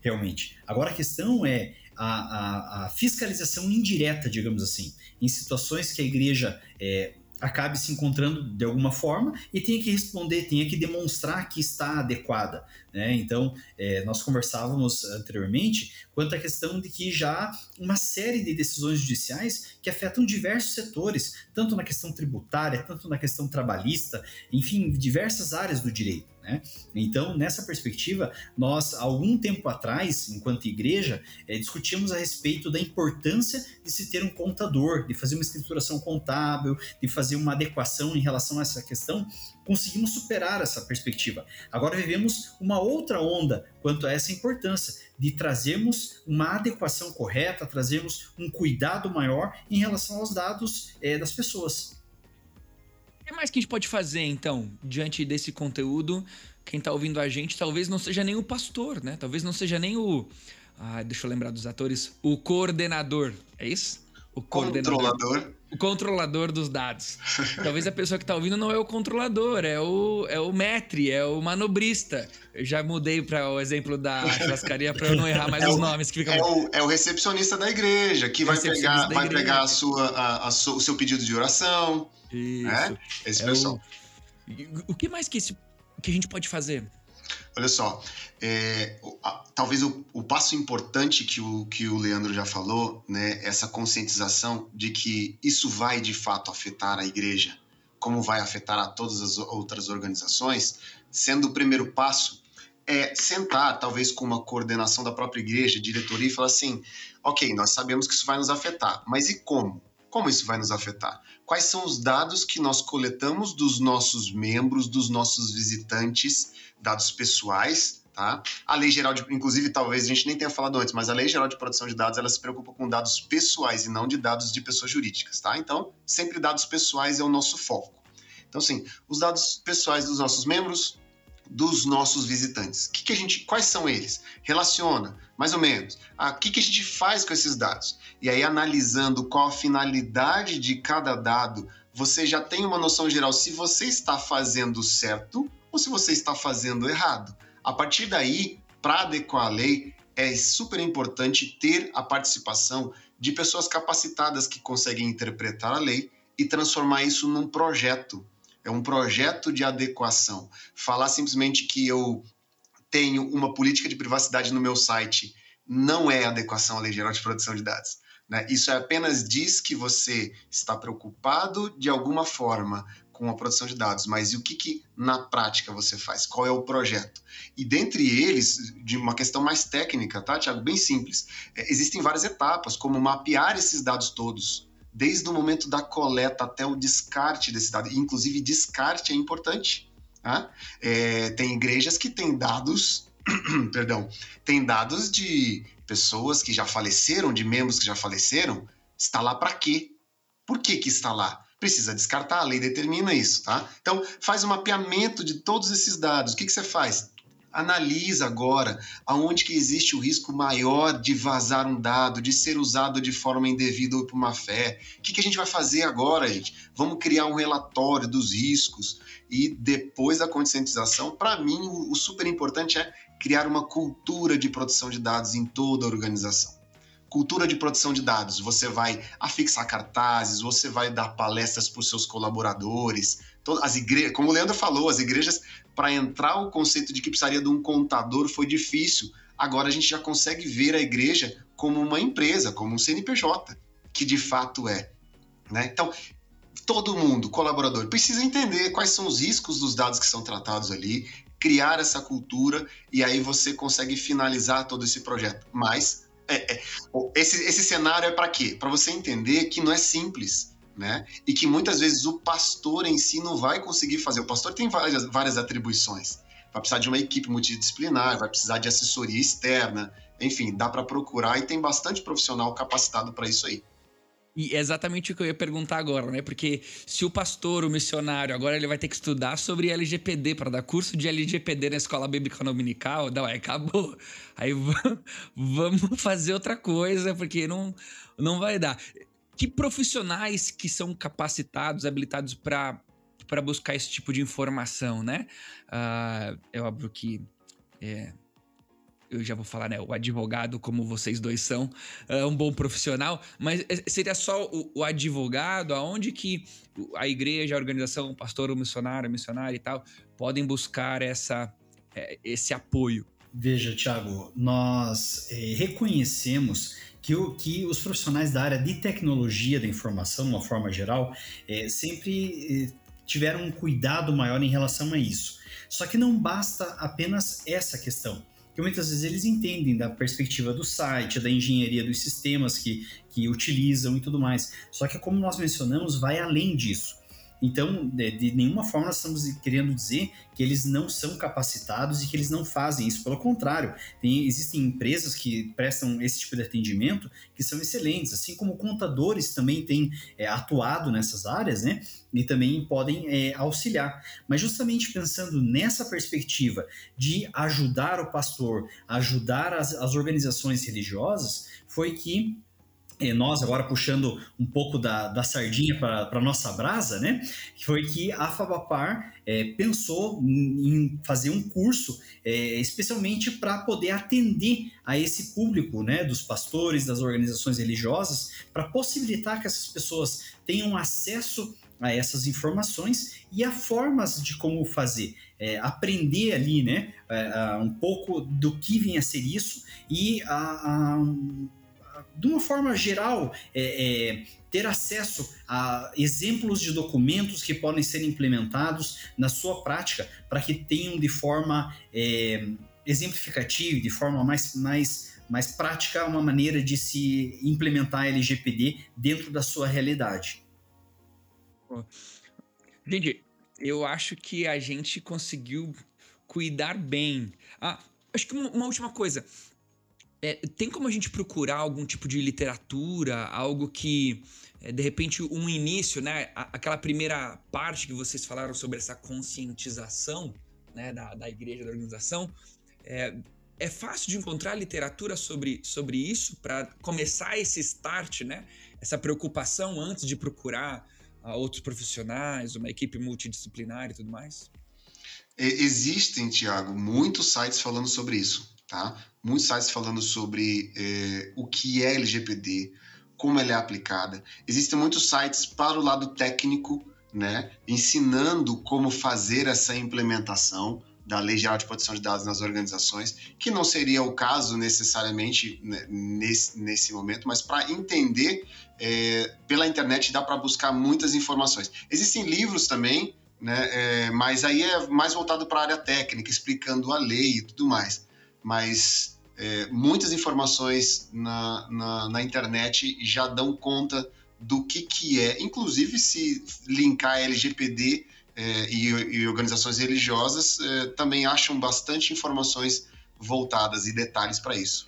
realmente. Agora, a questão é a, a, a fiscalização indireta, digamos assim em situações que a igreja é, acabe se encontrando de alguma forma e tenha que responder, tenha que demonstrar que está adequada. Né? Então, é, nós conversávamos anteriormente quanto à questão de que já uma série de decisões judiciais que afetam diversos setores, tanto na questão tributária, tanto na questão trabalhista, enfim, diversas áreas do direito. Né? Então, nessa perspectiva, nós, algum tempo atrás, enquanto igreja, é, discutimos a respeito da importância de se ter um contador, de fazer uma escrituração contábil, de fazer uma adequação em relação a essa questão. Conseguimos superar essa perspectiva. Agora vivemos uma outra onda quanto a essa importância de trazermos uma adequação correta, trazermos um cuidado maior em relação aos dados é, das pessoas. O que mais que a gente pode fazer, então, diante desse conteúdo? Quem está ouvindo a gente talvez não seja nem o pastor, né? Talvez não seja nem o. Ah, deixa eu lembrar dos atores. O coordenador, é isso? O coordenador. Controlador. O controlador dos dados. Talvez a pessoa que está ouvindo não é o controlador, é o, é o metre, é o manobrista. Eu já mudei para o exemplo da churrascaria para eu não errar mais é os o, nomes. Que fica... é, o, é o recepcionista da igreja, que vai pegar, vai pegar a sua, a, a o seu pedido de oração isso. Né? Esse é pessoal. O... o que mais que, esse... que a gente pode fazer? Olha só, é, talvez o, o, passo importante que o, que o Leandro já falou, né, essa conscientização de que isso vai de fato afetar a igreja, como vai afetar a todas as outras organizações, sendo o primeiro passo é sentar, talvez com uma coordenação da própria igreja, diretoria, e falar assim: ok, nós sabemos que isso vai nos afetar, mas e como? Como isso vai nos afetar? Quais são os dados que nós coletamos dos nossos membros, dos nossos visitantes, dados pessoais, tá? A Lei Geral de, inclusive, talvez a gente nem tenha falado antes, mas a Lei Geral de Proteção de Dados, ela se preocupa com dados pessoais e não de dados de pessoas jurídicas, tá? Então, sempre dados pessoais é o nosso foco. Então, assim, os dados pessoais dos nossos membros, dos nossos visitantes. Que que a gente, quais são eles? Relaciona, mais ou menos. Ah, o que, que a gente faz com esses dados? E aí, analisando qual a finalidade de cada dado, você já tem uma noção geral se você está fazendo certo ou se você está fazendo errado. A partir daí, para adequar a lei, é super importante ter a participação de pessoas capacitadas que conseguem interpretar a lei e transformar isso num projeto é um projeto de adequação. Falar simplesmente que eu tenho uma política de privacidade no meu site não é adequação à Lei Geral de Proteção de Dados. Né? Isso apenas diz que você está preocupado de alguma forma com a produção de dados, mas e o que, que na prática você faz? Qual é o projeto? E dentre eles, de uma questão mais técnica, tá, Tiago? Bem simples. É, existem várias etapas, como mapear esses dados todos, desde o momento da coleta até o descarte desse dado. Inclusive, descarte é importante. Tá? É, tem igrejas que têm dados, perdão, tem dados de pessoas que já faleceram, de membros que já faleceram. Está lá para quê? Por que, que está lá? Precisa descartar, a lei determina isso, tá? Então, faz um mapeamento de todos esses dados. O que, que você faz? Analisa agora aonde que existe o risco maior de vazar um dado, de ser usado de forma indevida ou por má fé. O que, que a gente vai fazer agora, gente? Vamos criar um relatório dos riscos e depois da conscientização, para mim, o, super importante é criar uma cultura de produção de dados em toda a organização cultura de produção de dados. Você vai afixar cartazes, você vai dar palestras para os seus colaboradores. As igrejas, como o Leandro falou, as igrejas, para entrar o conceito de que precisaria de um contador foi difícil. Agora a gente já consegue ver a igreja como uma empresa, como um CNPJ, que de fato é. Né? Então, todo mundo, colaborador, precisa entender quais são os riscos dos dados que são tratados ali, criar essa cultura e aí você consegue finalizar todo esse projeto. Mas é, é, esse, esse cenário é para quê? Para você entender que não é simples, né? E que muitas vezes o pastor em si não vai conseguir fazer. O pastor tem várias, várias atribuições. Vai precisar de uma equipe multidisciplinar, vai precisar de assessoria externa, enfim, dá para procurar e tem bastante profissional capacitado para isso aí. E é exatamente o que eu ia perguntar agora, né? Porque se o pastor, o missionário, agora ele vai ter que estudar sobre LGPD para dar curso de LGPD na escola bíblica dominical, não, aí acabou. Aí vamos fazer outra coisa, porque não, não vai dar. Que profissionais que são capacitados, habilitados para buscar esse tipo de informação, né? Uh, é óbvio que é, eu já vou falar, né? O advogado, como vocês dois são, é um bom profissional, mas é, seria só o, o advogado, aonde que a igreja, a organização, o pastor, o missionário, a missionária e tal, podem buscar essa, é, esse apoio? Veja, Thiago, nós é, reconhecemos que, o, que os profissionais da área de tecnologia da informação, de uma forma geral, sempre tiveram um cuidado maior em relação a isso. Só que não basta apenas essa questão que muitas vezes eles entendem da perspectiva do site, da engenharia dos sistemas que, que utilizam e tudo mais. Só que, como nós mencionamos, vai além disso. Então, de, de, nenhuma forma nós estamos querendo dizer que eles não são capacitados e que eles não fazem isso. Pelo contrário, tem, existem empresas que prestam esse tipo de atendimento que são excelentes, assim como contadores também têm é, atuado nessas áreas, né? E também podem é, auxiliar. Mas justamente pensando nessa perspectiva de ajudar o pastor, ajudar as, as organizações religiosas, foi que nós agora puxando um pouco da, da sardinha para a nossa brasa, né? Foi que a Fabapar é, pensou em fazer um curso é, especialmente para poder atender a esse público, né? Dos pastores, das organizações religiosas, para possibilitar que essas pessoas tenham acesso a essas informações e a formas de como fazer. É, aprender ali, né? É, um pouco do que vem a ser isso e a, a de uma forma geral, é, é, ter acesso a exemplos de documentos que podem ser implementados na sua prática para que tenham de forma é, exemplificativa, de forma mais, mais, mais prática, uma maneira de se implementar LGPD dentro da sua realidade. Gente, eu acho que a gente conseguiu cuidar bem. Ah, acho que uma última coisa. É, tem como a gente procurar algum tipo de literatura, algo que, é, de repente, um início, né? Aquela primeira parte que vocês falaram sobre essa conscientização né, da, da igreja, da organização. É, é fácil de encontrar literatura sobre, sobre isso para começar esse start, né? Essa preocupação antes de procurar uh, outros profissionais, uma equipe multidisciplinar e tudo mais? Existem, Tiago, muitos sites falando sobre isso tá? Muitos sites falando sobre é, o que é LGPD, como ela é aplicada. Existem muitos sites para o lado técnico, né? Ensinando como fazer essa implementação, da Lei Geral de Proteção de Dados nas organizações, que não seria o caso necessariamente né, nesse, nesse momento, mas para entender é, pela internet dá para buscar muitas informações. Existem livros também, né, é, mas aí é mais voltado para a área técnica, explicando a lei e tudo mais. Mas é, muitas informações na, na, na internet já dão conta do que, que é, inclusive se linkar LGPD é, e, e, organizações religiosas é, também acham bastante informações voltadas e detalhes para isso.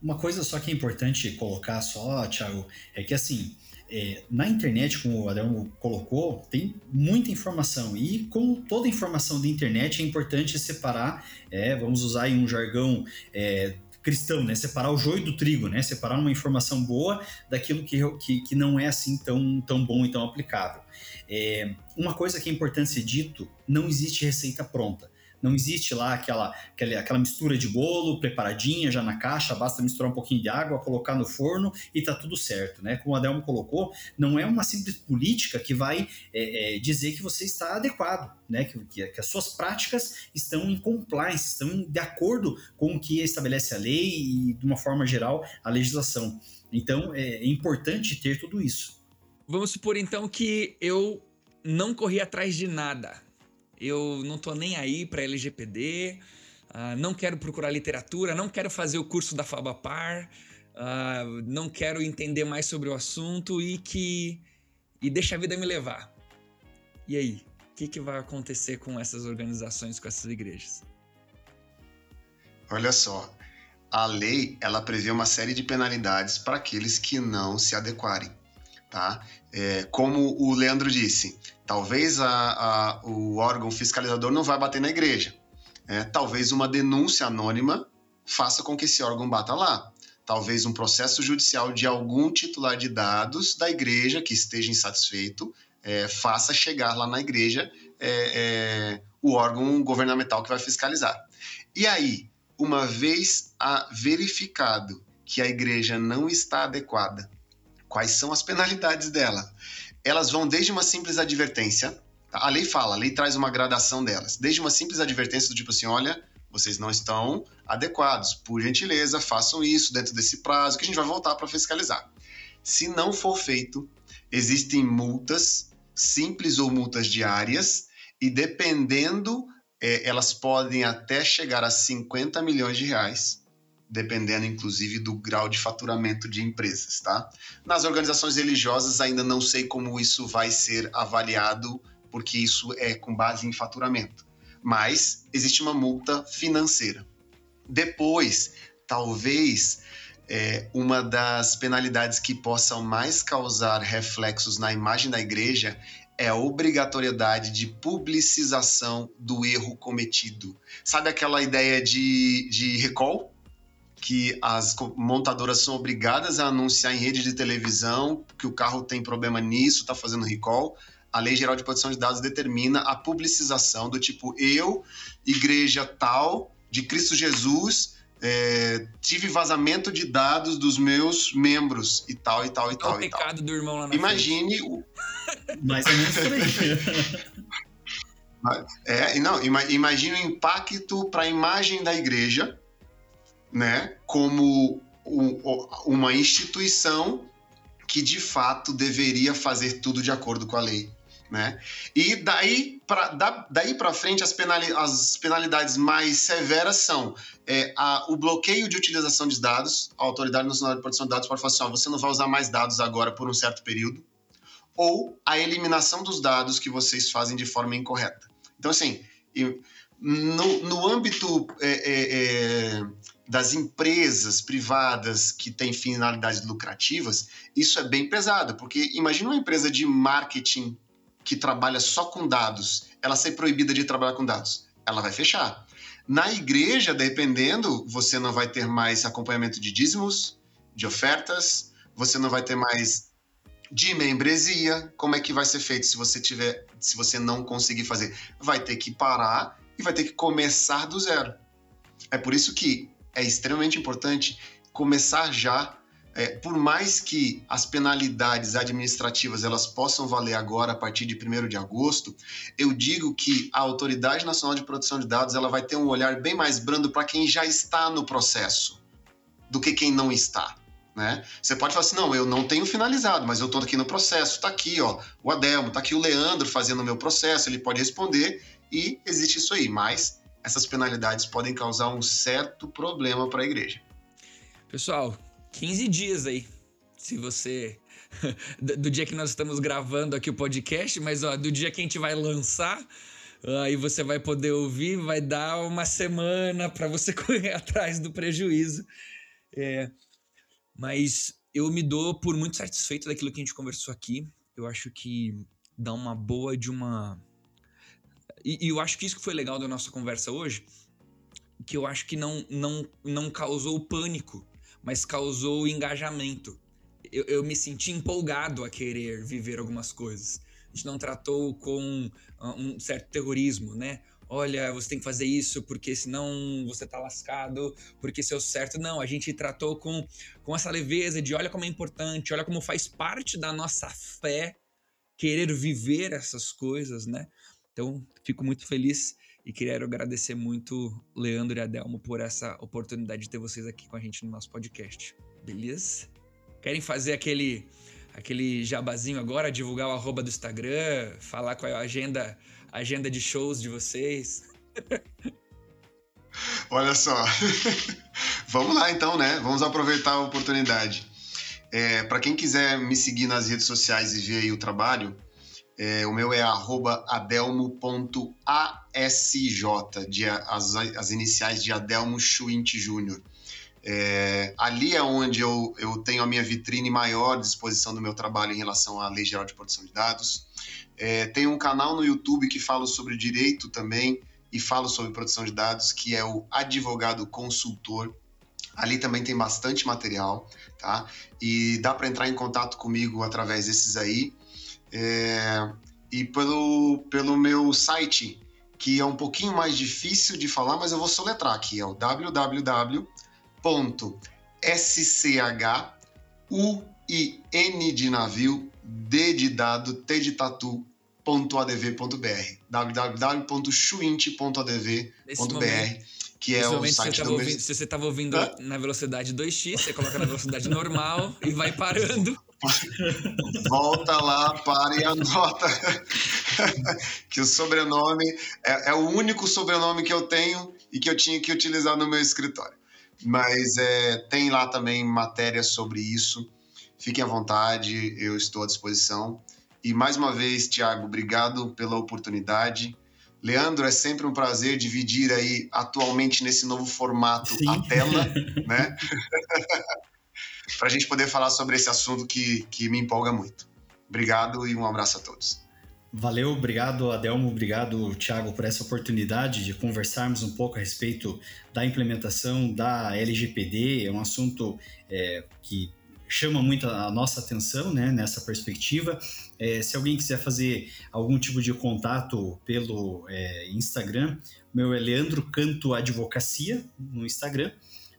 Uma coisa só que é importante colocar só, Thiago, é que assim, é, na internet, como o Adão colocou, tem muita informação e como toda informação da internet é importante separar, é, vamos usar aí um jargão é, cristão, né? Separar o joio do trigo, né? Separar uma informação boa daquilo que, que, que não é assim tão, tão bom e tão aplicável. É, uma coisa que é importante ser dito, não existe receita pronta. Não existe lá aquela, aquela, aquela mistura de bolo preparadinha já na caixa, basta misturar um pouquinho de água, colocar no forno e tá tudo certo, né? Como o Adelmo colocou, não é uma simples política que vai é, é, dizer que você está adequado, né? Que, que, que, as suas práticas estão em compliance, estão de acordo com o que estabelece a lei e, de uma forma geral, a legislação. Então, é, é importante ter tudo isso. Vamos supor então que eu não corri atrás de nada eu não tô nem aí para LGPD, uh, ah, não quero procurar literatura, não quero fazer o curso da Fabapar, uh, não quero entender mais sobre o assunto e que e deixa a vida me levar. E aí, o que, que vai acontecer com essas organizações, com essas igrejas? Olha só, a lei ela prevê uma série de penalidades para aqueles que não se adequarem, tá? É, como o Leandro disse, talvez a, a, o órgão fiscalizador não vai bater na igreja. É, talvez uma denúncia anônima faça com que esse órgão bata lá. Talvez um processo judicial de algum titular de dados da igreja que esteja insatisfeito é, faça chegar lá na igreja é, é, o órgão governamental que vai fiscalizar. E aí, uma vez verificado que a igreja não está adequada Quais são as penalidades dela? Elas vão desde uma simples advertência, tá? a lei fala, a lei traz uma gradação delas, desde uma simples advertência do tipo assim, olha, vocês não estão adequados, por gentileza, façam isso dentro desse prazo que a gente vai voltar para fiscalizar. Se não for feito, existem multas simples ou multas diárias e dependendo, é, elas podem até chegar a 50 milhões de reais dependendo inclusive do grau de faturamento de empresas, tá? Nas organizações religiosas ainda não sei como isso vai ser avaliado, porque isso é com base em faturamento. Mas existe uma multa financeira. Depois, talvez é, uma das penalidades que possam mais causar reflexos na imagem da igreja é a obrigatoriedade de publicização do erro cometido. Sabe aquela ideia de, de recall? Que as montadoras são obrigadas a anunciar em rede de televisão que o carro tem problema nisso, está fazendo recall. A Lei Geral de Proteção de Dados determina a publicização do tipo eu, igreja tal, de Cristo Jesus, é, tive vazamento de dados dos meus membros e tal e tal e tal. o pecado tal. do irmão lá na Imagine frente. o. Menos por aí. É, não, imagine o impacto para a imagem da igreja né, como uma instituição que de fato deveria fazer tudo de acordo com a lei. Né? E daí para daí frente as, penali as penalidades mais severas são é, a, o bloqueio de utilização de dados, a Autoridade Nacional de Proteção de Dados pode falar assim, ó, você não vai usar mais dados agora por um certo período, ou a eliminação dos dados que vocês fazem de forma incorreta. Então assim, no, no âmbito é, é, é das empresas privadas que têm finalidades lucrativas, isso é bem pesado, porque imagina uma empresa de marketing que trabalha só com dados, ela ser proibida de trabalhar com dados, ela vai fechar. Na igreja, dependendo, você não vai ter mais acompanhamento de dízimos, de ofertas, você não vai ter mais de membresia. Como é que vai ser feito se você tiver, se você não conseguir fazer? Vai ter que parar e vai ter que começar do zero. É por isso que é extremamente importante começar já é, por mais que as penalidades administrativas elas possam valer agora a partir de 1 de agosto, eu digo que a Autoridade Nacional de Proteção de Dados ela vai ter um olhar bem mais brando para quem já está no processo do que quem não está. Né? Você pode falar assim, não, eu não tenho finalizado, mas eu estou aqui no processo, está aqui, ó, o Adelmo, está aqui o Leandro fazendo o meu processo, ele pode responder e existe isso aí, mas essas penalidades podem causar um certo problema para a igreja. Pessoal, 15 dias aí. Se você. do dia que nós estamos gravando aqui o podcast, mas ó, do dia que a gente vai lançar, aí você vai poder ouvir, vai dar uma semana para você correr atrás do prejuízo. É, mas eu me dou por muito satisfeito daquilo que a gente conversou aqui. Eu acho que dá uma boa de uma. E, e eu acho que isso que foi legal da nossa conversa hoje, que eu acho que não, não, não causou pânico mas causou engajamento. Eu, eu, me senti empolgado a querer viver algumas coisas. A gente não tratou com ah, um certo terrorismo, né? Olha, você tem que fazer isso porque senão você tá lascado, porque o certo. Não, a gente tratou com, com essa leveza de olha como é importante, olha como faz parte da nossa fé querer viver essas coisas, né? Então, fico muito feliz e queria agradecer muito Leandro e Adelmo por essa oportunidade de ter vocês aqui com a gente no nosso podcast. Beleza? Querem fazer aquele aquele jabazinho agora, divulgar o arroba do Instagram, falar qual é a agenda, agenda de shows de vocês? Olha só. Vamos lá então, né? Vamos aproveitar a oportunidade. É, Para quem quiser me seguir nas redes sociais e ver aí o trabalho, é, o meu é adelmo.asj, de, as, as iniciais de Adelmo Schwint Júnior. É, ali é onde eu, eu tenho a minha vitrine maior de exposição do meu trabalho em relação à Lei Geral de Proteção de Dados. É, tem um canal no YouTube que fala sobre direito também e falo sobre proteção de dados, que é o Advogado Consultor. Ali também tem bastante material, tá? E dá para entrar em contato comigo através desses aí. É, e pelo, pelo meu site, que é um pouquinho mais difícil de falar, mas eu vou soletrar aqui, é o www.schUIN de navio, D de dado, T de tatu, .adv.br www.chuint.adv.br que é o site do ouvindo, Se você estava ouvindo na velocidade 2x, você coloca na velocidade normal e vai parando. Volta lá, para e anota. que o sobrenome é, é, o único sobrenome que eu tenho e que eu tinha que utilizar no meu escritório. Mas é, tem lá também matéria sobre isso. Fiquem à vontade, eu estou à disposição. E mais uma vez, Tiago, obrigado pela oportunidade. Leandro, é sempre um prazer dividir aí atualmente nesse novo formato Sim. a tela, né? para a gente poder falar sobre esse assunto que, que me empolga muito. Obrigado e um abraço a todos. Valeu, obrigado Adelmo, obrigado Thiago por essa oportunidade de conversarmos um pouco a respeito da implementação da LGPD. É um assunto é, que chama muito a nossa atenção né, nessa perspectiva. É, se alguém quiser fazer algum tipo de contato pelo é, Instagram, meu é Leandro Canto Advocacia no Instagram.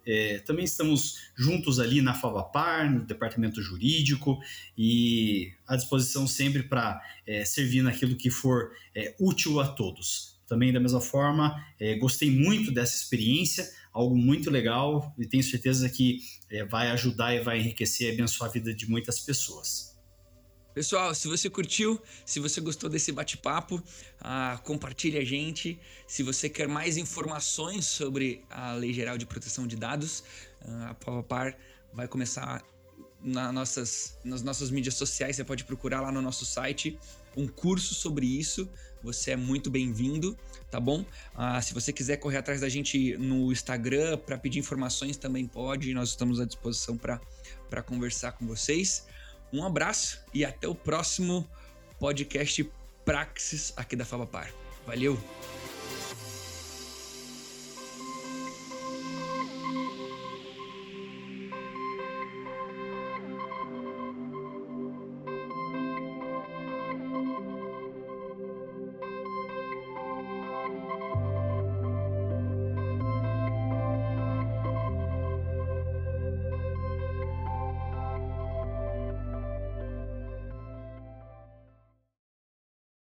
É, também estamos juntos ali na Favapar, no departamento jurídico, e à disposição sempre para é, servir naquilo que for é, útil a todos. Também, da mesma forma, é, gostei muito dessa experiência, algo muito legal, e tenho certeza que é, vai ajudar e vai enriquecer e abençoar a vida de muitas pessoas. Pessoal, se você curtiu, se você gostou desse bate-papo, ah, compartilhe a gente. Se você quer mais informações sobre a Lei Geral de Proteção de Dados, ah, a Pavapar vai começar na nossas, nas nossas mídias sociais. Você pode procurar lá no nosso site um curso sobre isso. Você é muito bem-vindo, tá bom? Ah, se você quiser correr atrás da gente no Instagram para pedir informações, também pode. Nós estamos à disposição para conversar com vocês. Um abraço e até o próximo podcast Praxis aqui da Fabapar. Valeu!